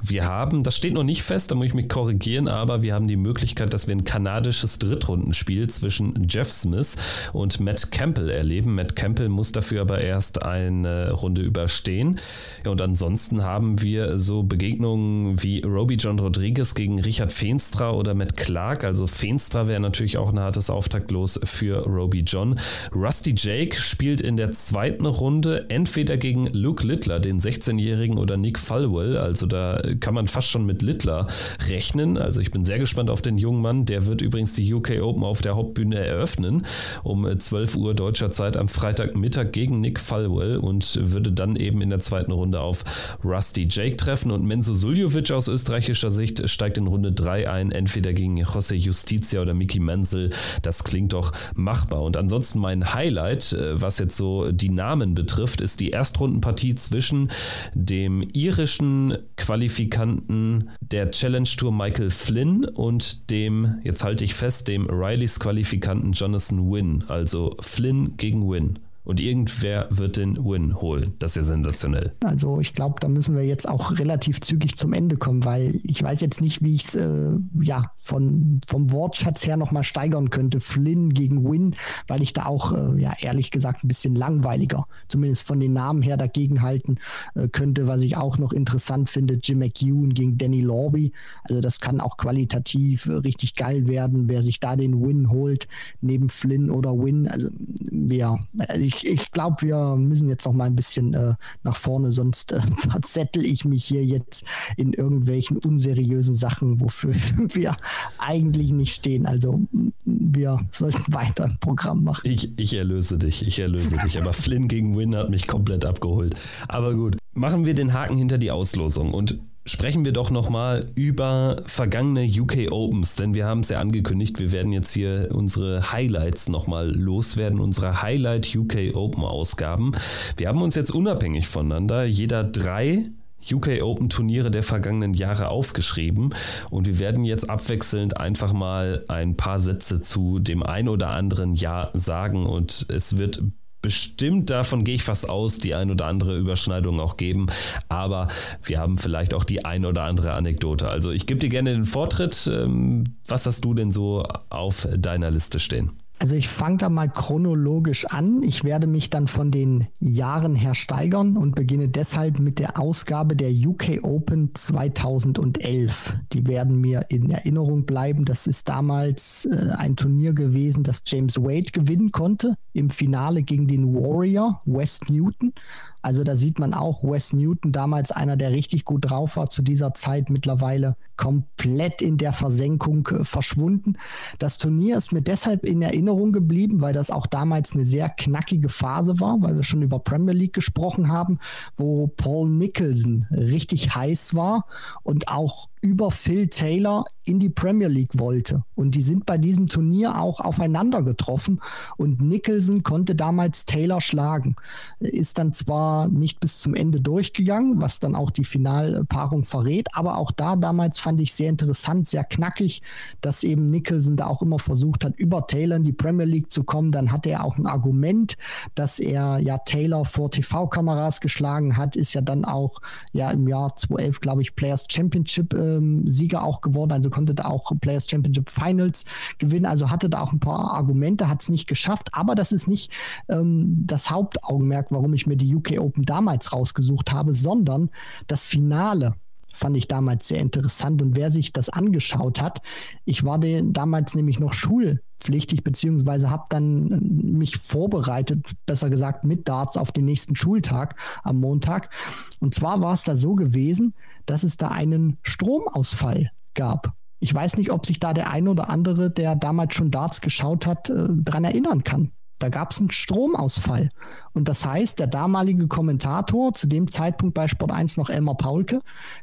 Wir haben, das steht noch nicht fest, da muss ich mich korrigieren, aber wir haben die Möglichkeit, dass wir ein kanadisches Drittrundenspiel zwischen Jeff Smith und Matt Campbell erleben. Matt Campbell muss dafür aber erst eine Runde überstehen. und ansonsten haben wir so Begegnungen wie Roby John Rodriguez gegen Richard Feenstra oder Matt Clark. Also Feenstra wäre natürlich auch ein hartes Auftaktlos für Roby John. Rusty Jake spielt in der zweiten Runde entweder gegen Luke Littler, den 16-Jährigen, oder Nick Falwell. Also da kann man fast schon mit Littler rechnen. Also ich bin sehr gespannt auf den jungen Mann. Der wird übrigens die UK Open auf der Hauptbühne eröffnen um 12 Uhr deutscher Zeit am Freitagmittag gegen Nick Falwell und würde dann eben in der zweiten Runde auf Rusty Jake treffen. Und Menzo Suljovic aus österreichischer Sicht steigt in Runde 3 ein, entweder gegen José Justicia oder Mickey Menzel. Das klingt doch machbar. Und ansonsten mein Highlight, äh, was jetzt so die Namen betrifft, ist die Erstrundenpartie zwischen dem irischen Qualifikation Qualifikanten der Challenge Tour Michael Flynn und dem, jetzt halte ich fest, dem Rileys Qualifikanten Jonathan Wynn. Also Flynn gegen Wynn und irgendwer wird den Win holen. Das ist ja sensationell. Also ich glaube, da müssen wir jetzt auch relativ zügig zum Ende kommen, weil ich weiß jetzt nicht, wie ich es äh, ja von, vom Wortschatz her nochmal steigern könnte. Flynn gegen Win, weil ich da auch äh, ja ehrlich gesagt ein bisschen langweiliger, zumindest von den Namen her dagegen halten äh, könnte. Was ich auch noch interessant finde, Jim McEwen gegen Danny Lorby. Also das kann auch qualitativ äh, richtig geil werden, wer sich da den Win holt, neben Flynn oder Win. Also ja, ich ich, ich glaube, wir müssen jetzt noch mal ein bisschen äh, nach vorne, sonst äh, verzettel ich mich hier jetzt in irgendwelchen unseriösen Sachen, wofür wir eigentlich nicht stehen. Also wir sollten weiter ein Programm machen. Ich, ich erlöse dich, ich erlöse dich. Aber Flynn gegen Win hat mich komplett abgeholt. Aber gut, machen wir den Haken hinter die Auslosung und Sprechen wir doch nochmal über vergangene UK Opens, denn wir haben es ja angekündigt, wir werden jetzt hier unsere Highlights nochmal loswerden, unsere Highlight UK Open Ausgaben. Wir haben uns jetzt unabhängig voneinander jeder drei UK Open Turniere der vergangenen Jahre aufgeschrieben und wir werden jetzt abwechselnd einfach mal ein paar Sätze zu dem ein oder anderen Jahr sagen und es wird bestimmt, davon gehe ich fast aus, die ein oder andere Überschneidung auch geben. Aber wir haben vielleicht auch die ein oder andere Anekdote. Also ich gebe dir gerne den Vortritt. Ähm, was hast du denn so auf deiner Liste stehen? Also ich fange da mal chronologisch an. Ich werde mich dann von den Jahren her steigern und beginne deshalb mit der Ausgabe der UK Open 2011. Die werden mir in Erinnerung bleiben. Das ist damals äh, ein Turnier gewesen, das James Wade gewinnen konnte im Finale gegen den Warrior West Newton. Also da sieht man auch Wes Newton, damals einer, der richtig gut drauf war, zu dieser Zeit mittlerweile komplett in der Versenkung äh, verschwunden. Das Turnier ist mir deshalb in Erinnerung geblieben, weil das auch damals eine sehr knackige Phase war, weil wir schon über Premier League gesprochen haben, wo Paul Nicholson richtig heiß war und auch über Phil Taylor in die Premier League wollte. Und die sind bei diesem Turnier auch aufeinander getroffen und Nicholson konnte damals Taylor schlagen. Ist dann zwar nicht bis zum Ende durchgegangen, was dann auch die Finalpaarung verrät, aber auch da damals fand ich sehr interessant, sehr knackig, dass eben Nicholson da auch immer versucht hat, über Taylor in die Premier League zu kommen. Dann hatte er auch ein Argument, dass er ja Taylor vor TV-Kameras geschlagen hat, ist ja dann auch ja im Jahr 2011, glaube ich, Players Championship ähm, Sieger auch geworden. Also konnte da auch Players Championship Finals gewinnen, also hatte da auch ein paar Argumente, hat es nicht geschafft, aber das ist nicht ähm, das Hauptaugenmerk, warum ich mir die UK Open damals rausgesucht habe, sondern das Finale fand ich damals sehr interessant. Und wer sich das angeschaut hat, ich war damals nämlich noch schulpflichtig, beziehungsweise habe dann äh, mich vorbereitet, besser gesagt mit Darts auf den nächsten Schultag am Montag. Und zwar war es da so gewesen, dass es da einen Stromausfall gab. Ich weiß nicht, ob sich da der ein oder andere, der damals schon Darts geschaut hat, äh, daran erinnern kann. Da gab es einen Stromausfall. Und das heißt, der damalige Kommentator, zu dem Zeitpunkt bei Sport 1 noch Elmar Paulke,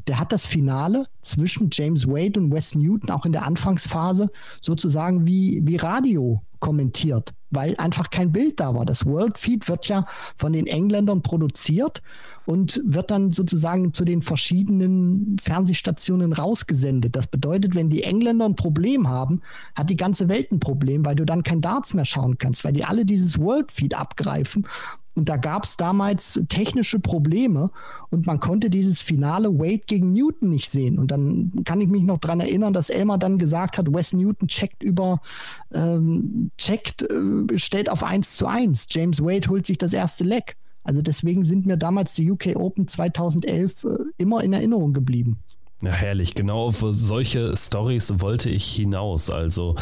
der hat das Finale zwischen James Wade und Wes Newton auch in der Anfangsphase sozusagen wie, wie Radio kommentiert, weil einfach kein Bild da war. Das World Feed wird ja von den Engländern produziert und wird dann sozusagen zu den verschiedenen Fernsehstationen rausgesendet. Das bedeutet, wenn die Engländer ein Problem haben, hat die ganze Welt ein Problem, weil du dann kein Darts mehr schauen kannst, weil die alle dieses World Feed abgreifen und da gab es damals technische Probleme und man konnte dieses Finale Wade gegen Newton nicht sehen. Und dann kann ich mich noch daran erinnern, dass Elmer dann gesagt hat, Wes Newton checkt über, ähm, checkt, äh, stellt auf 1 zu 1. James Wade holt sich das erste Leck. Also deswegen sind mir damals die UK Open 2011 äh, immer in Erinnerung geblieben. Ja, herrlich. Genau auf solche Stories wollte ich hinaus. Also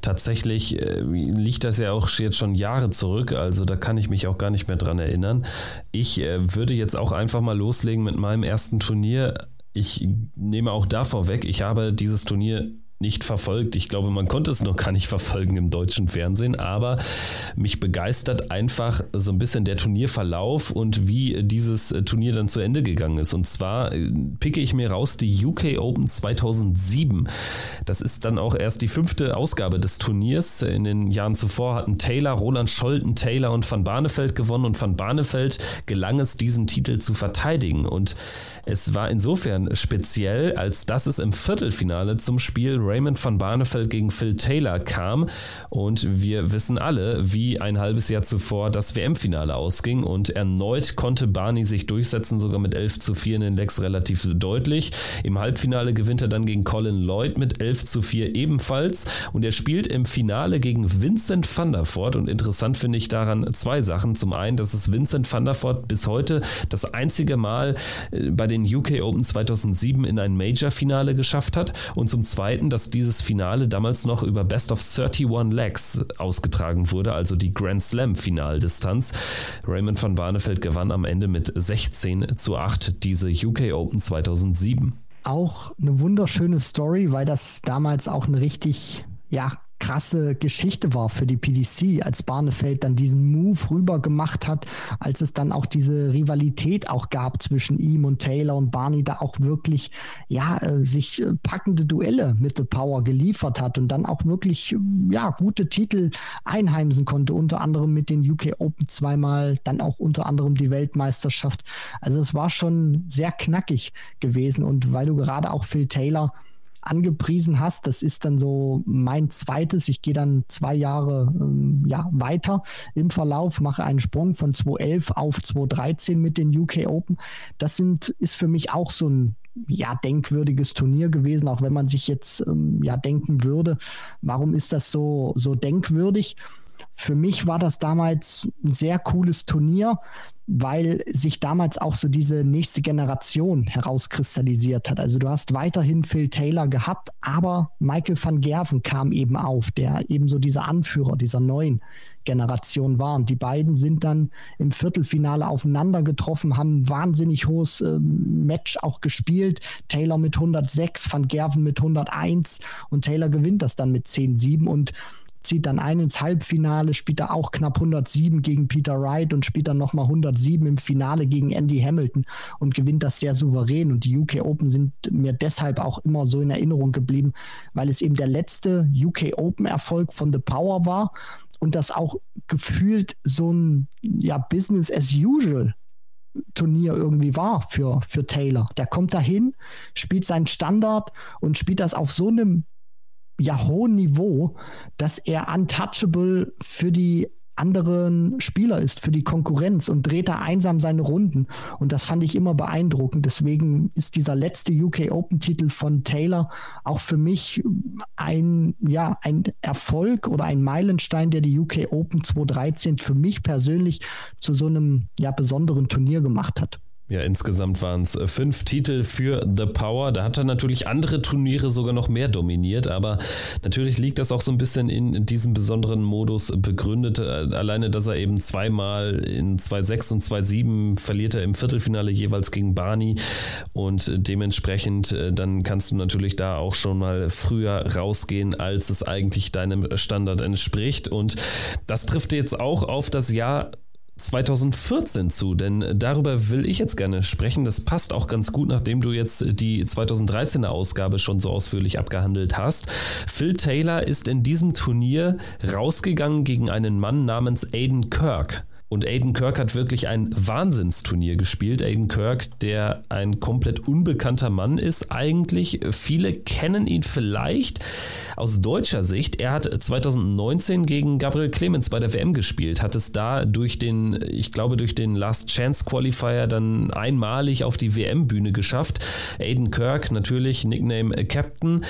tatsächlich äh, liegt das ja auch jetzt schon Jahre zurück. Also da kann ich mich auch gar nicht mehr dran erinnern. Ich äh, würde jetzt auch einfach mal loslegen mit meinem ersten Turnier. Ich nehme auch da vorweg, ich habe dieses Turnier nicht verfolgt. Ich glaube, man konnte es noch gar nicht verfolgen im deutschen Fernsehen, aber mich begeistert einfach so ein bisschen der Turnierverlauf und wie dieses Turnier dann zu Ende gegangen ist. Und zwar äh, picke ich mir raus die UK Open 2007. Das ist dann auch erst die fünfte Ausgabe des Turniers. In den Jahren zuvor hatten Taylor, Roland Scholten, Taylor und Van Barneveld gewonnen und Van Barneveld gelang es, diesen Titel zu verteidigen. Und es war insofern speziell, als dass es im Viertelfinale zum Spiel Raymond van Barneveld gegen Phil Taylor kam. Und wir wissen alle, wie ein halbes Jahr zuvor das WM-Finale ausging. Und erneut konnte Barney sich durchsetzen, sogar mit 11 zu 4 in den Lecks relativ deutlich. Im Halbfinale gewinnt er dann gegen Colin Lloyd mit 11 zu 4 ebenfalls. Und er spielt im Finale gegen Vincent van der Voort. Und interessant finde ich daran zwei Sachen. Zum einen, dass es Vincent van der Voort bis heute das einzige Mal äh, bei den UK Open 2007 in ein Major-Finale geschafft hat. Und zum zweiten, dass dieses Finale damals noch über Best of 31 Legs ausgetragen wurde, also die Grand Slam Finaldistanz. Raymond van Barneveld gewann am Ende mit 16 zu 8 diese UK Open 2007. Auch eine wunderschöne Story, weil das damals auch eine richtig ja, krasse Geschichte war für die PDC, als Barnefeld dann diesen Move rüber gemacht hat, als es dann auch diese Rivalität auch gab zwischen ihm und Taylor und Barney da auch wirklich, ja, äh, sich äh, packende Duelle mit The Power geliefert hat und dann auch wirklich, ja, gute Titel einheimsen konnte, unter anderem mit den UK Open zweimal, dann auch unter anderem die Weltmeisterschaft. Also es war schon sehr knackig gewesen und weil du gerade auch Phil Taylor angepriesen hast. Das ist dann so mein zweites. Ich gehe dann zwei Jahre ähm, ja, weiter im Verlauf, mache einen Sprung von 2011 auf 2013 mit den UK Open. Das sind, ist für mich auch so ein ja, denkwürdiges Turnier gewesen, auch wenn man sich jetzt ähm, ja denken würde, warum ist das so, so denkwürdig? Für mich war das damals ein sehr cooles Turnier weil sich damals auch so diese nächste Generation herauskristallisiert hat. Also du hast weiterhin Phil Taylor gehabt, aber Michael van Gerven kam eben auf, der eben so dieser Anführer dieser neuen Generation war. Und die beiden sind dann im Viertelfinale aufeinander getroffen, haben ein wahnsinnig hohes äh, Match auch gespielt. Taylor mit 106, van Gerven mit 101 und Taylor gewinnt das dann mit 10-7 und zieht dann ein ins Halbfinale, spielt da auch knapp 107 gegen Peter Wright und spielt dann nochmal 107 im Finale gegen Andy Hamilton und gewinnt das sehr souverän. Und die UK Open sind mir deshalb auch immer so in Erinnerung geblieben, weil es eben der letzte UK Open Erfolg von The Power war und das auch gefühlt so ein ja, Business as usual Turnier irgendwie war für, für Taylor. Der kommt dahin, spielt seinen Standard und spielt das auf so einem ja, hohen Niveau, dass er untouchable für die anderen Spieler ist, für die Konkurrenz und dreht da einsam seine Runden. Und das fand ich immer beeindruckend. Deswegen ist dieser letzte UK Open-Titel von Taylor auch für mich ein, ja, ein Erfolg oder ein Meilenstein, der die UK Open 2013 für mich persönlich zu so einem ja, besonderen Turnier gemacht hat. Ja, insgesamt waren es äh, fünf Titel für The Power. Da hat er natürlich andere Turniere sogar noch mehr dominiert, aber natürlich liegt das auch so ein bisschen in diesem besonderen Modus begründet. Äh, alleine, dass er eben zweimal in 2-6 und 2-7 verliert er im Viertelfinale jeweils gegen Barney und dementsprechend äh, dann kannst du natürlich da auch schon mal früher rausgehen, als es eigentlich deinem Standard entspricht. Und das trifft jetzt auch auf das Jahr 2014 zu, denn darüber will ich jetzt gerne sprechen. Das passt auch ganz gut, nachdem du jetzt die 2013er Ausgabe schon so ausführlich abgehandelt hast. Phil Taylor ist in diesem Turnier rausgegangen gegen einen Mann namens Aiden Kirk. Und Aiden Kirk hat wirklich ein Wahnsinnsturnier gespielt. Aiden Kirk, der ein komplett unbekannter Mann ist, eigentlich. Viele kennen ihn vielleicht aus deutscher Sicht. Er hat 2019 gegen Gabriel Clemens bei der WM gespielt, hat es da durch den, ich glaube, durch den Last Chance Qualifier dann einmalig auf die WM-Bühne geschafft. Aiden Kirk, natürlich Nickname Captain,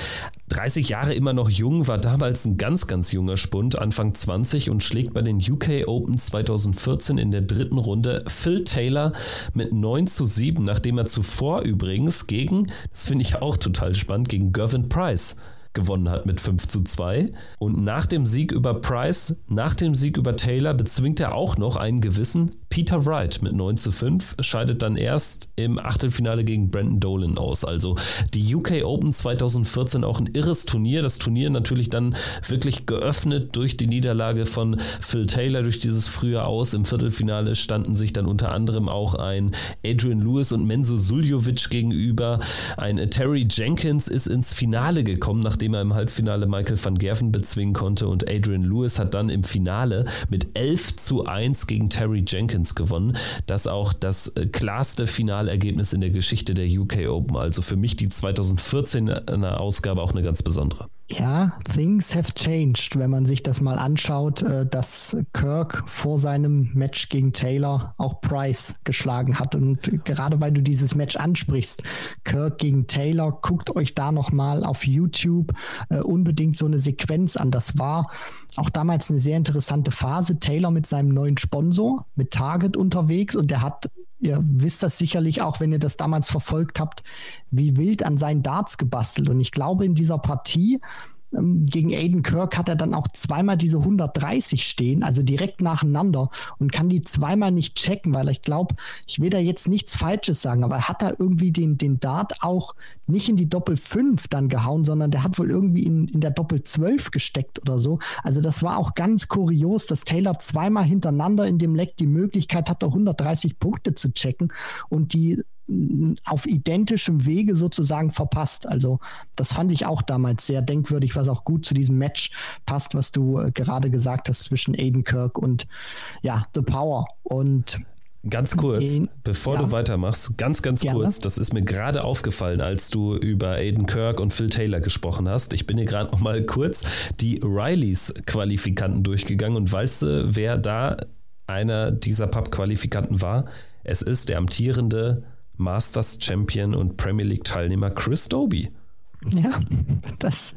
30 Jahre immer noch jung, war damals ein ganz, ganz junger Spund, Anfang 20 und schlägt bei den UK Open 2014 in der dritten Runde Phil Taylor mit 9 zu 7, nachdem er zuvor übrigens gegen, das finde ich auch total spannend, gegen Gervin Price gewonnen hat mit 5 zu 2. Und nach dem Sieg über Price, nach dem Sieg über Taylor bezwingt er auch noch einen gewissen Peter Wright mit 9 zu 5, scheidet dann erst im Achtelfinale gegen Brandon Dolan aus. Also die UK Open 2014 auch ein irres Turnier. Das Turnier natürlich dann wirklich geöffnet durch die Niederlage von Phil Taylor durch dieses frühe Aus. Im Viertelfinale standen sich dann unter anderem auch ein Adrian Lewis und Menzo Suljovic gegenüber. Ein Terry Jenkins ist ins Finale gekommen, nachdem nachdem er im Halbfinale Michael van Gerven bezwingen konnte und Adrian Lewis hat dann im Finale mit 11 zu 1 gegen Terry Jenkins gewonnen. Das auch das äh, klarste Finalergebnis in der Geschichte der UK Open. Also für mich die 2014er Ausgabe auch eine ganz besondere. Ja, things have changed, wenn man sich das mal anschaut, äh, dass Kirk vor seinem Match gegen Taylor auch Price geschlagen hat. Und gerade weil du dieses Match ansprichst, Kirk gegen Taylor, guckt euch da nochmal auf YouTube äh, unbedingt so eine Sequenz an. Das war auch damals eine sehr interessante Phase. Taylor mit seinem neuen Sponsor, mit Target unterwegs und der hat ihr wisst das sicherlich auch, wenn ihr das damals verfolgt habt, wie wild an seinen Darts gebastelt. Und ich glaube, in dieser Partie gegen Aiden Kirk hat er dann auch zweimal diese 130 stehen, also direkt nacheinander und kann die zweimal nicht checken, weil ich glaube, ich will da jetzt nichts Falsches sagen, aber er hat da irgendwie den, den Dart auch nicht in die Doppel 5 dann gehauen, sondern der hat wohl irgendwie in, in der Doppel 12 gesteckt oder so. Also das war auch ganz kurios, dass Taylor zweimal hintereinander in dem Leck die Möglichkeit hatte, 130 Punkte zu checken und die auf identischem Wege sozusagen verpasst. Also das fand ich auch damals sehr denkwürdig, was auch gut zu diesem Match passt, was du äh, gerade gesagt hast zwischen Aiden Kirk und ja, The Power. Und Ganz kurz, den, bevor ja. du weitermachst, ganz, ganz Gerne. kurz, das ist mir gerade aufgefallen, als du über Aiden Kirk und Phil Taylor gesprochen hast. Ich bin hier gerade noch mal kurz die Rileys-Qualifikanten durchgegangen und weißt du, wer da einer dieser Pub-Qualifikanten war? Es ist der amtierende Masters Champion und Premier League Teilnehmer Chris Doby. Ja, das,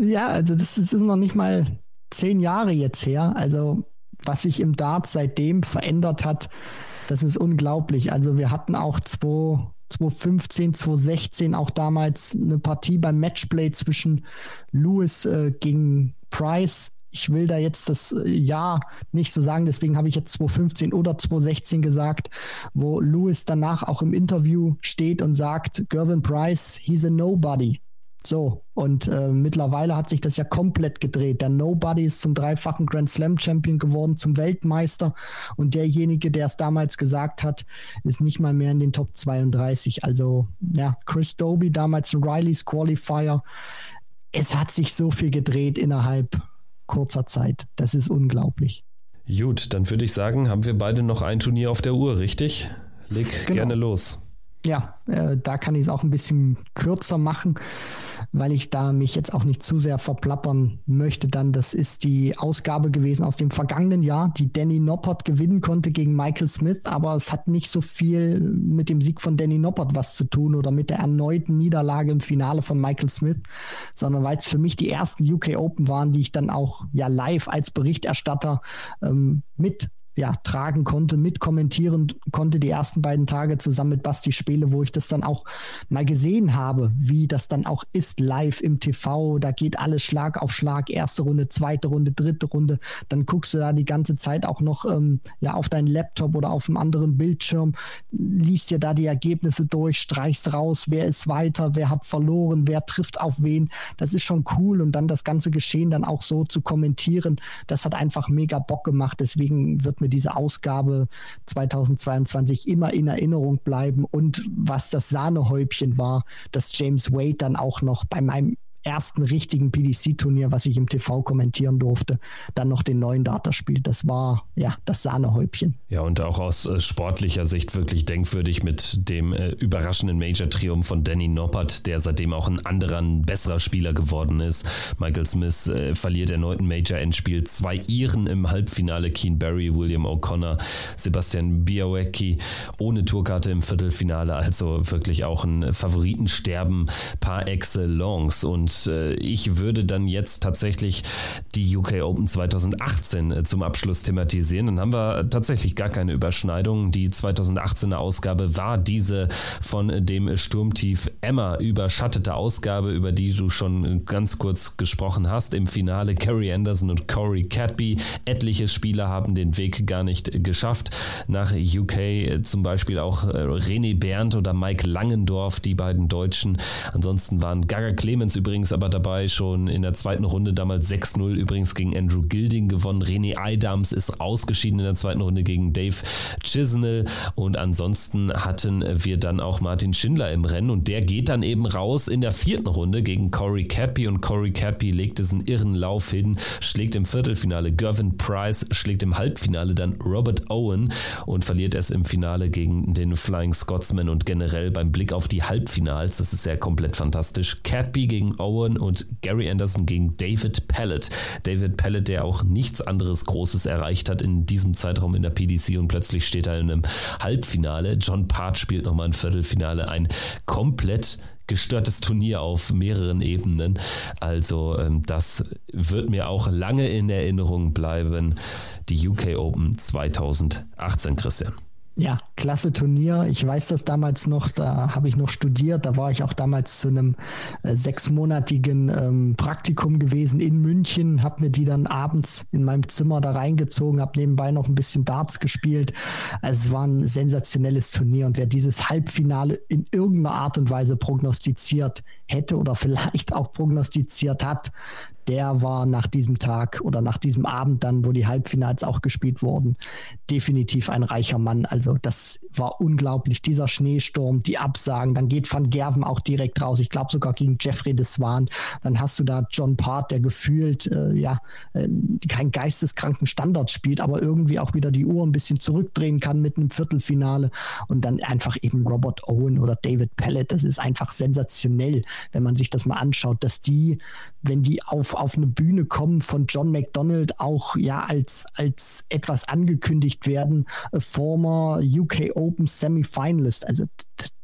ja, also das ist noch nicht mal zehn Jahre jetzt her. Also was sich im Dart seitdem verändert hat, das ist unglaublich. Also wir hatten auch 2015, 2016 auch damals eine Partie beim Matchplay zwischen Lewis äh, gegen Price ich will da jetzt das äh, Jahr nicht so sagen, deswegen habe ich jetzt 2015 oder 2016 gesagt, wo Lewis danach auch im Interview steht und sagt, Gervin Price, he's a nobody. So, und äh, mittlerweile hat sich das ja komplett gedreht. Der Nobody ist zum dreifachen Grand Slam Champion geworden, zum Weltmeister. Und derjenige, der es damals gesagt hat, ist nicht mal mehr in den Top 32. Also, ja, Chris Doby, damals ein Rileys Qualifier. Es hat sich so viel gedreht innerhalb kurzer Zeit. Das ist unglaublich. Gut, dann würde ich sagen, haben wir beide noch ein Turnier auf der Uhr, richtig? Leg genau. gerne los ja, äh, da kann ich es auch ein bisschen kürzer machen, weil ich da mich jetzt auch nicht zu sehr verplappern möchte. Dann, das ist die Ausgabe gewesen aus dem vergangenen Jahr, die Danny Noppert gewinnen konnte gegen Michael Smith, aber es hat nicht so viel mit dem Sieg von Danny Noppert was zu tun oder mit der erneuten Niederlage im Finale von Michael Smith, sondern weil es für mich die ersten UK Open waren, die ich dann auch ja live als Berichterstatter ähm, mit ja, tragen konnte, mitkommentieren konnte die ersten beiden Tage zusammen mit Basti Spiele, wo ich das dann auch mal gesehen habe, wie das dann auch ist live im TV. Da geht alles Schlag auf Schlag, erste Runde, zweite Runde, dritte Runde. Dann guckst du da die ganze Zeit auch noch ähm, ja, auf deinen Laptop oder auf einem anderen Bildschirm, liest dir da die Ergebnisse durch, streichst raus, wer ist weiter, wer hat verloren, wer trifft auf wen. Das ist schon cool und dann das ganze Geschehen dann auch so zu kommentieren, das hat einfach mega Bock gemacht. Deswegen wird mir diese Ausgabe 2022 immer in Erinnerung bleiben und was das Sahnehäubchen war, dass James Wade dann auch noch bei meinem ersten richtigen PDC-Turnier, was ich im TV kommentieren durfte, dann noch den neuen Data spielt. Das war ja das Sahnehäubchen. Ja, und auch aus äh, sportlicher Sicht wirklich denkwürdig mit dem äh, überraschenden Major-Triumph von Danny Noppert, der seitdem auch ein anderer, ein besserer Spieler geworden ist. Michael Smith äh, verliert erneut ein Major-Endspiel. Zwei Iren im Halbfinale, Keen Barry, William O'Connor, Sebastian Białecki ohne Tourkarte im Viertelfinale. Also wirklich auch ein Favoritensterben par excellence. Und äh, ich würde dann jetzt tatsächlich die UK Open 2018 äh, zum Abschluss thematisieren. Dann haben wir tatsächlich gar keine Überschneidung. Die 2018er Ausgabe war diese von dem Sturmtief Emma überschattete Ausgabe, über die du schon ganz kurz gesprochen hast. Im Finale Carrie Anderson und Corey Cadby. Etliche Spieler haben den Weg gar nicht geschafft. Nach UK zum Beispiel auch äh, René Berndt oder Mike Langendorf, die beiden Deutschen. Ansonsten waren Gaga Clemens übrigens übrigens aber dabei schon in der zweiten Runde damals 6-0 übrigens gegen Andrew Gilding gewonnen. René Eidams ist ausgeschieden in der zweiten Runde gegen Dave Chisnell und ansonsten hatten wir dann auch Martin Schindler im Rennen und der geht dann eben raus in der vierten Runde gegen Corey Cappy und Corey Cappy legt diesen irren Lauf hin, schlägt im Viertelfinale Gervin Price, schlägt im Halbfinale dann Robert Owen und verliert es im Finale gegen den Flying Scotsman und generell beim Blick auf die Halbfinals, das ist ja komplett fantastisch. Cappy gegen Owen Owen und Gary Anderson gegen David Pellet. David Pellet, der auch nichts anderes Großes erreicht hat in diesem Zeitraum in der PDC und plötzlich steht er in einem Halbfinale. John Part spielt nochmal ein Viertelfinale. Ein komplett gestörtes Turnier auf mehreren Ebenen. Also ähm, das wird mir auch lange in Erinnerung bleiben. Die UK Open 2018, Christian. Ja, klasse Turnier. Ich weiß das damals noch, da habe ich noch studiert. Da war ich auch damals zu einem äh, sechsmonatigen ähm, Praktikum gewesen in München, habe mir die dann abends in meinem Zimmer da reingezogen, habe nebenbei noch ein bisschen Darts gespielt. Also es war ein sensationelles Turnier und wer dieses Halbfinale in irgendeiner Art und Weise prognostiziert hätte oder vielleicht auch prognostiziert hat, der war nach diesem Tag oder nach diesem Abend dann, wo die Halbfinals auch gespielt wurden, definitiv ein reicher Mann. Also das war unglaublich. Dieser Schneesturm, die Absagen, dann geht Van Gerven auch direkt raus. Ich glaube sogar gegen Jeffrey de Swan. Dann hast du da John Part, der gefühlt äh, ja äh, keinen geisteskranken Standard spielt, aber irgendwie auch wieder die Uhr ein bisschen zurückdrehen kann mit einem Viertelfinale. Und dann einfach eben Robert Owen oder David Pellet. Das ist einfach sensationell, wenn man sich das mal anschaut, dass die, wenn die auf auf, eine Bühne kommen von John McDonald auch ja als, als etwas angekündigt werden, a former UK Open Semifinalist. Also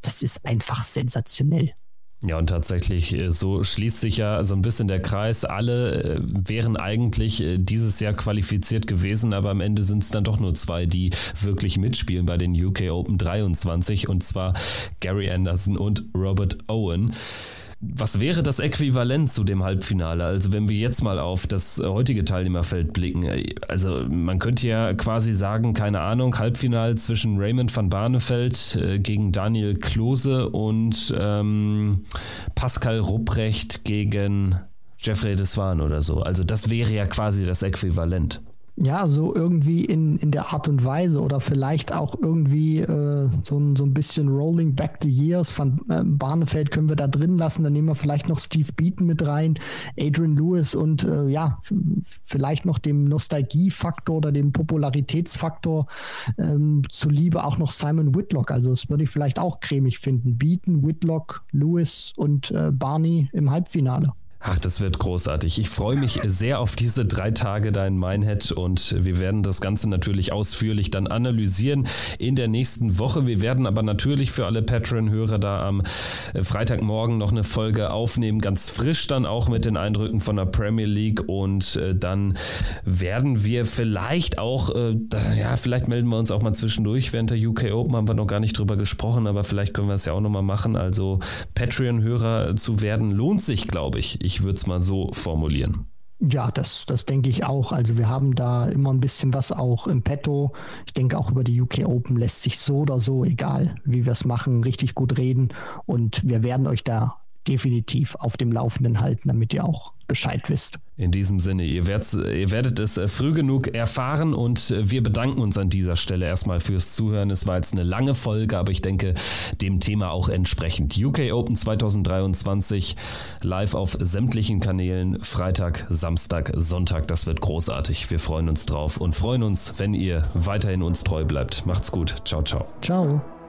das ist einfach sensationell. Ja, und tatsächlich, äh, so schließt sich ja so ein bisschen der Kreis. Alle äh, wären eigentlich äh, dieses Jahr qualifiziert gewesen, aber am Ende sind es dann doch nur zwei, die wirklich mitspielen bei den UK Open 23, und zwar Gary Anderson und Robert Owen. Was wäre das Äquivalent zu dem Halbfinale? Also wenn wir jetzt mal auf das heutige Teilnehmerfeld blicken, also man könnte ja quasi sagen, keine Ahnung, Halbfinale zwischen Raymond van Barneveld äh, gegen Daniel Klose und ähm, Pascal Rupprecht gegen Jeffrey Deswan oder so. Also das wäre ja quasi das Äquivalent ja, so irgendwie in, in der Art und Weise oder vielleicht auch irgendwie äh, so, ein, so ein bisschen Rolling Back the Years von äh, Barnefeld können wir da drin lassen. Dann nehmen wir vielleicht noch Steve Beaton mit rein, Adrian Lewis und äh, ja, vielleicht noch dem Nostalgiefaktor oder dem Popularitätsfaktor ähm, zuliebe auch noch Simon Whitlock. Also das würde ich vielleicht auch cremig finden. Beaton, Whitlock, Lewis und äh, Barney im Halbfinale. Ach, das wird großartig. Ich freue mich sehr auf diese drei Tage da in Minehead und wir werden das Ganze natürlich ausführlich dann analysieren in der nächsten Woche. Wir werden aber natürlich für alle Patreon-Hörer da am äh, Freitagmorgen noch eine Folge aufnehmen, ganz frisch dann auch mit den Eindrücken von der Premier League und äh, dann werden wir vielleicht auch, äh, ja, vielleicht melden wir uns auch mal zwischendurch. Während der UK Open haben wir noch gar nicht drüber gesprochen, aber vielleicht können wir es ja auch nochmal machen. Also Patreon-Hörer zu werden lohnt sich, glaube ich. ich ich würde es mal so formulieren. Ja, das, das denke ich auch. Also wir haben da immer ein bisschen was auch im Petto. Ich denke auch über die UK Open lässt sich so oder so, egal wie wir es machen, richtig gut reden. Und wir werden euch da definitiv auf dem Laufenden halten, damit ihr auch Bescheid wisst. In diesem Sinne, ihr, werdet, ihr werdet es äh, früh genug erfahren und äh, wir bedanken uns an dieser Stelle erstmal fürs Zuhören. Es war jetzt eine lange Folge, aber ich denke dem Thema auch entsprechend. UK Open 2023 live auf sämtlichen Kanälen, Freitag, Samstag, Sonntag. Das wird großartig. Wir freuen uns drauf und freuen uns, wenn ihr weiterhin uns treu bleibt. Macht's gut. Ciao, ciao. Ciao.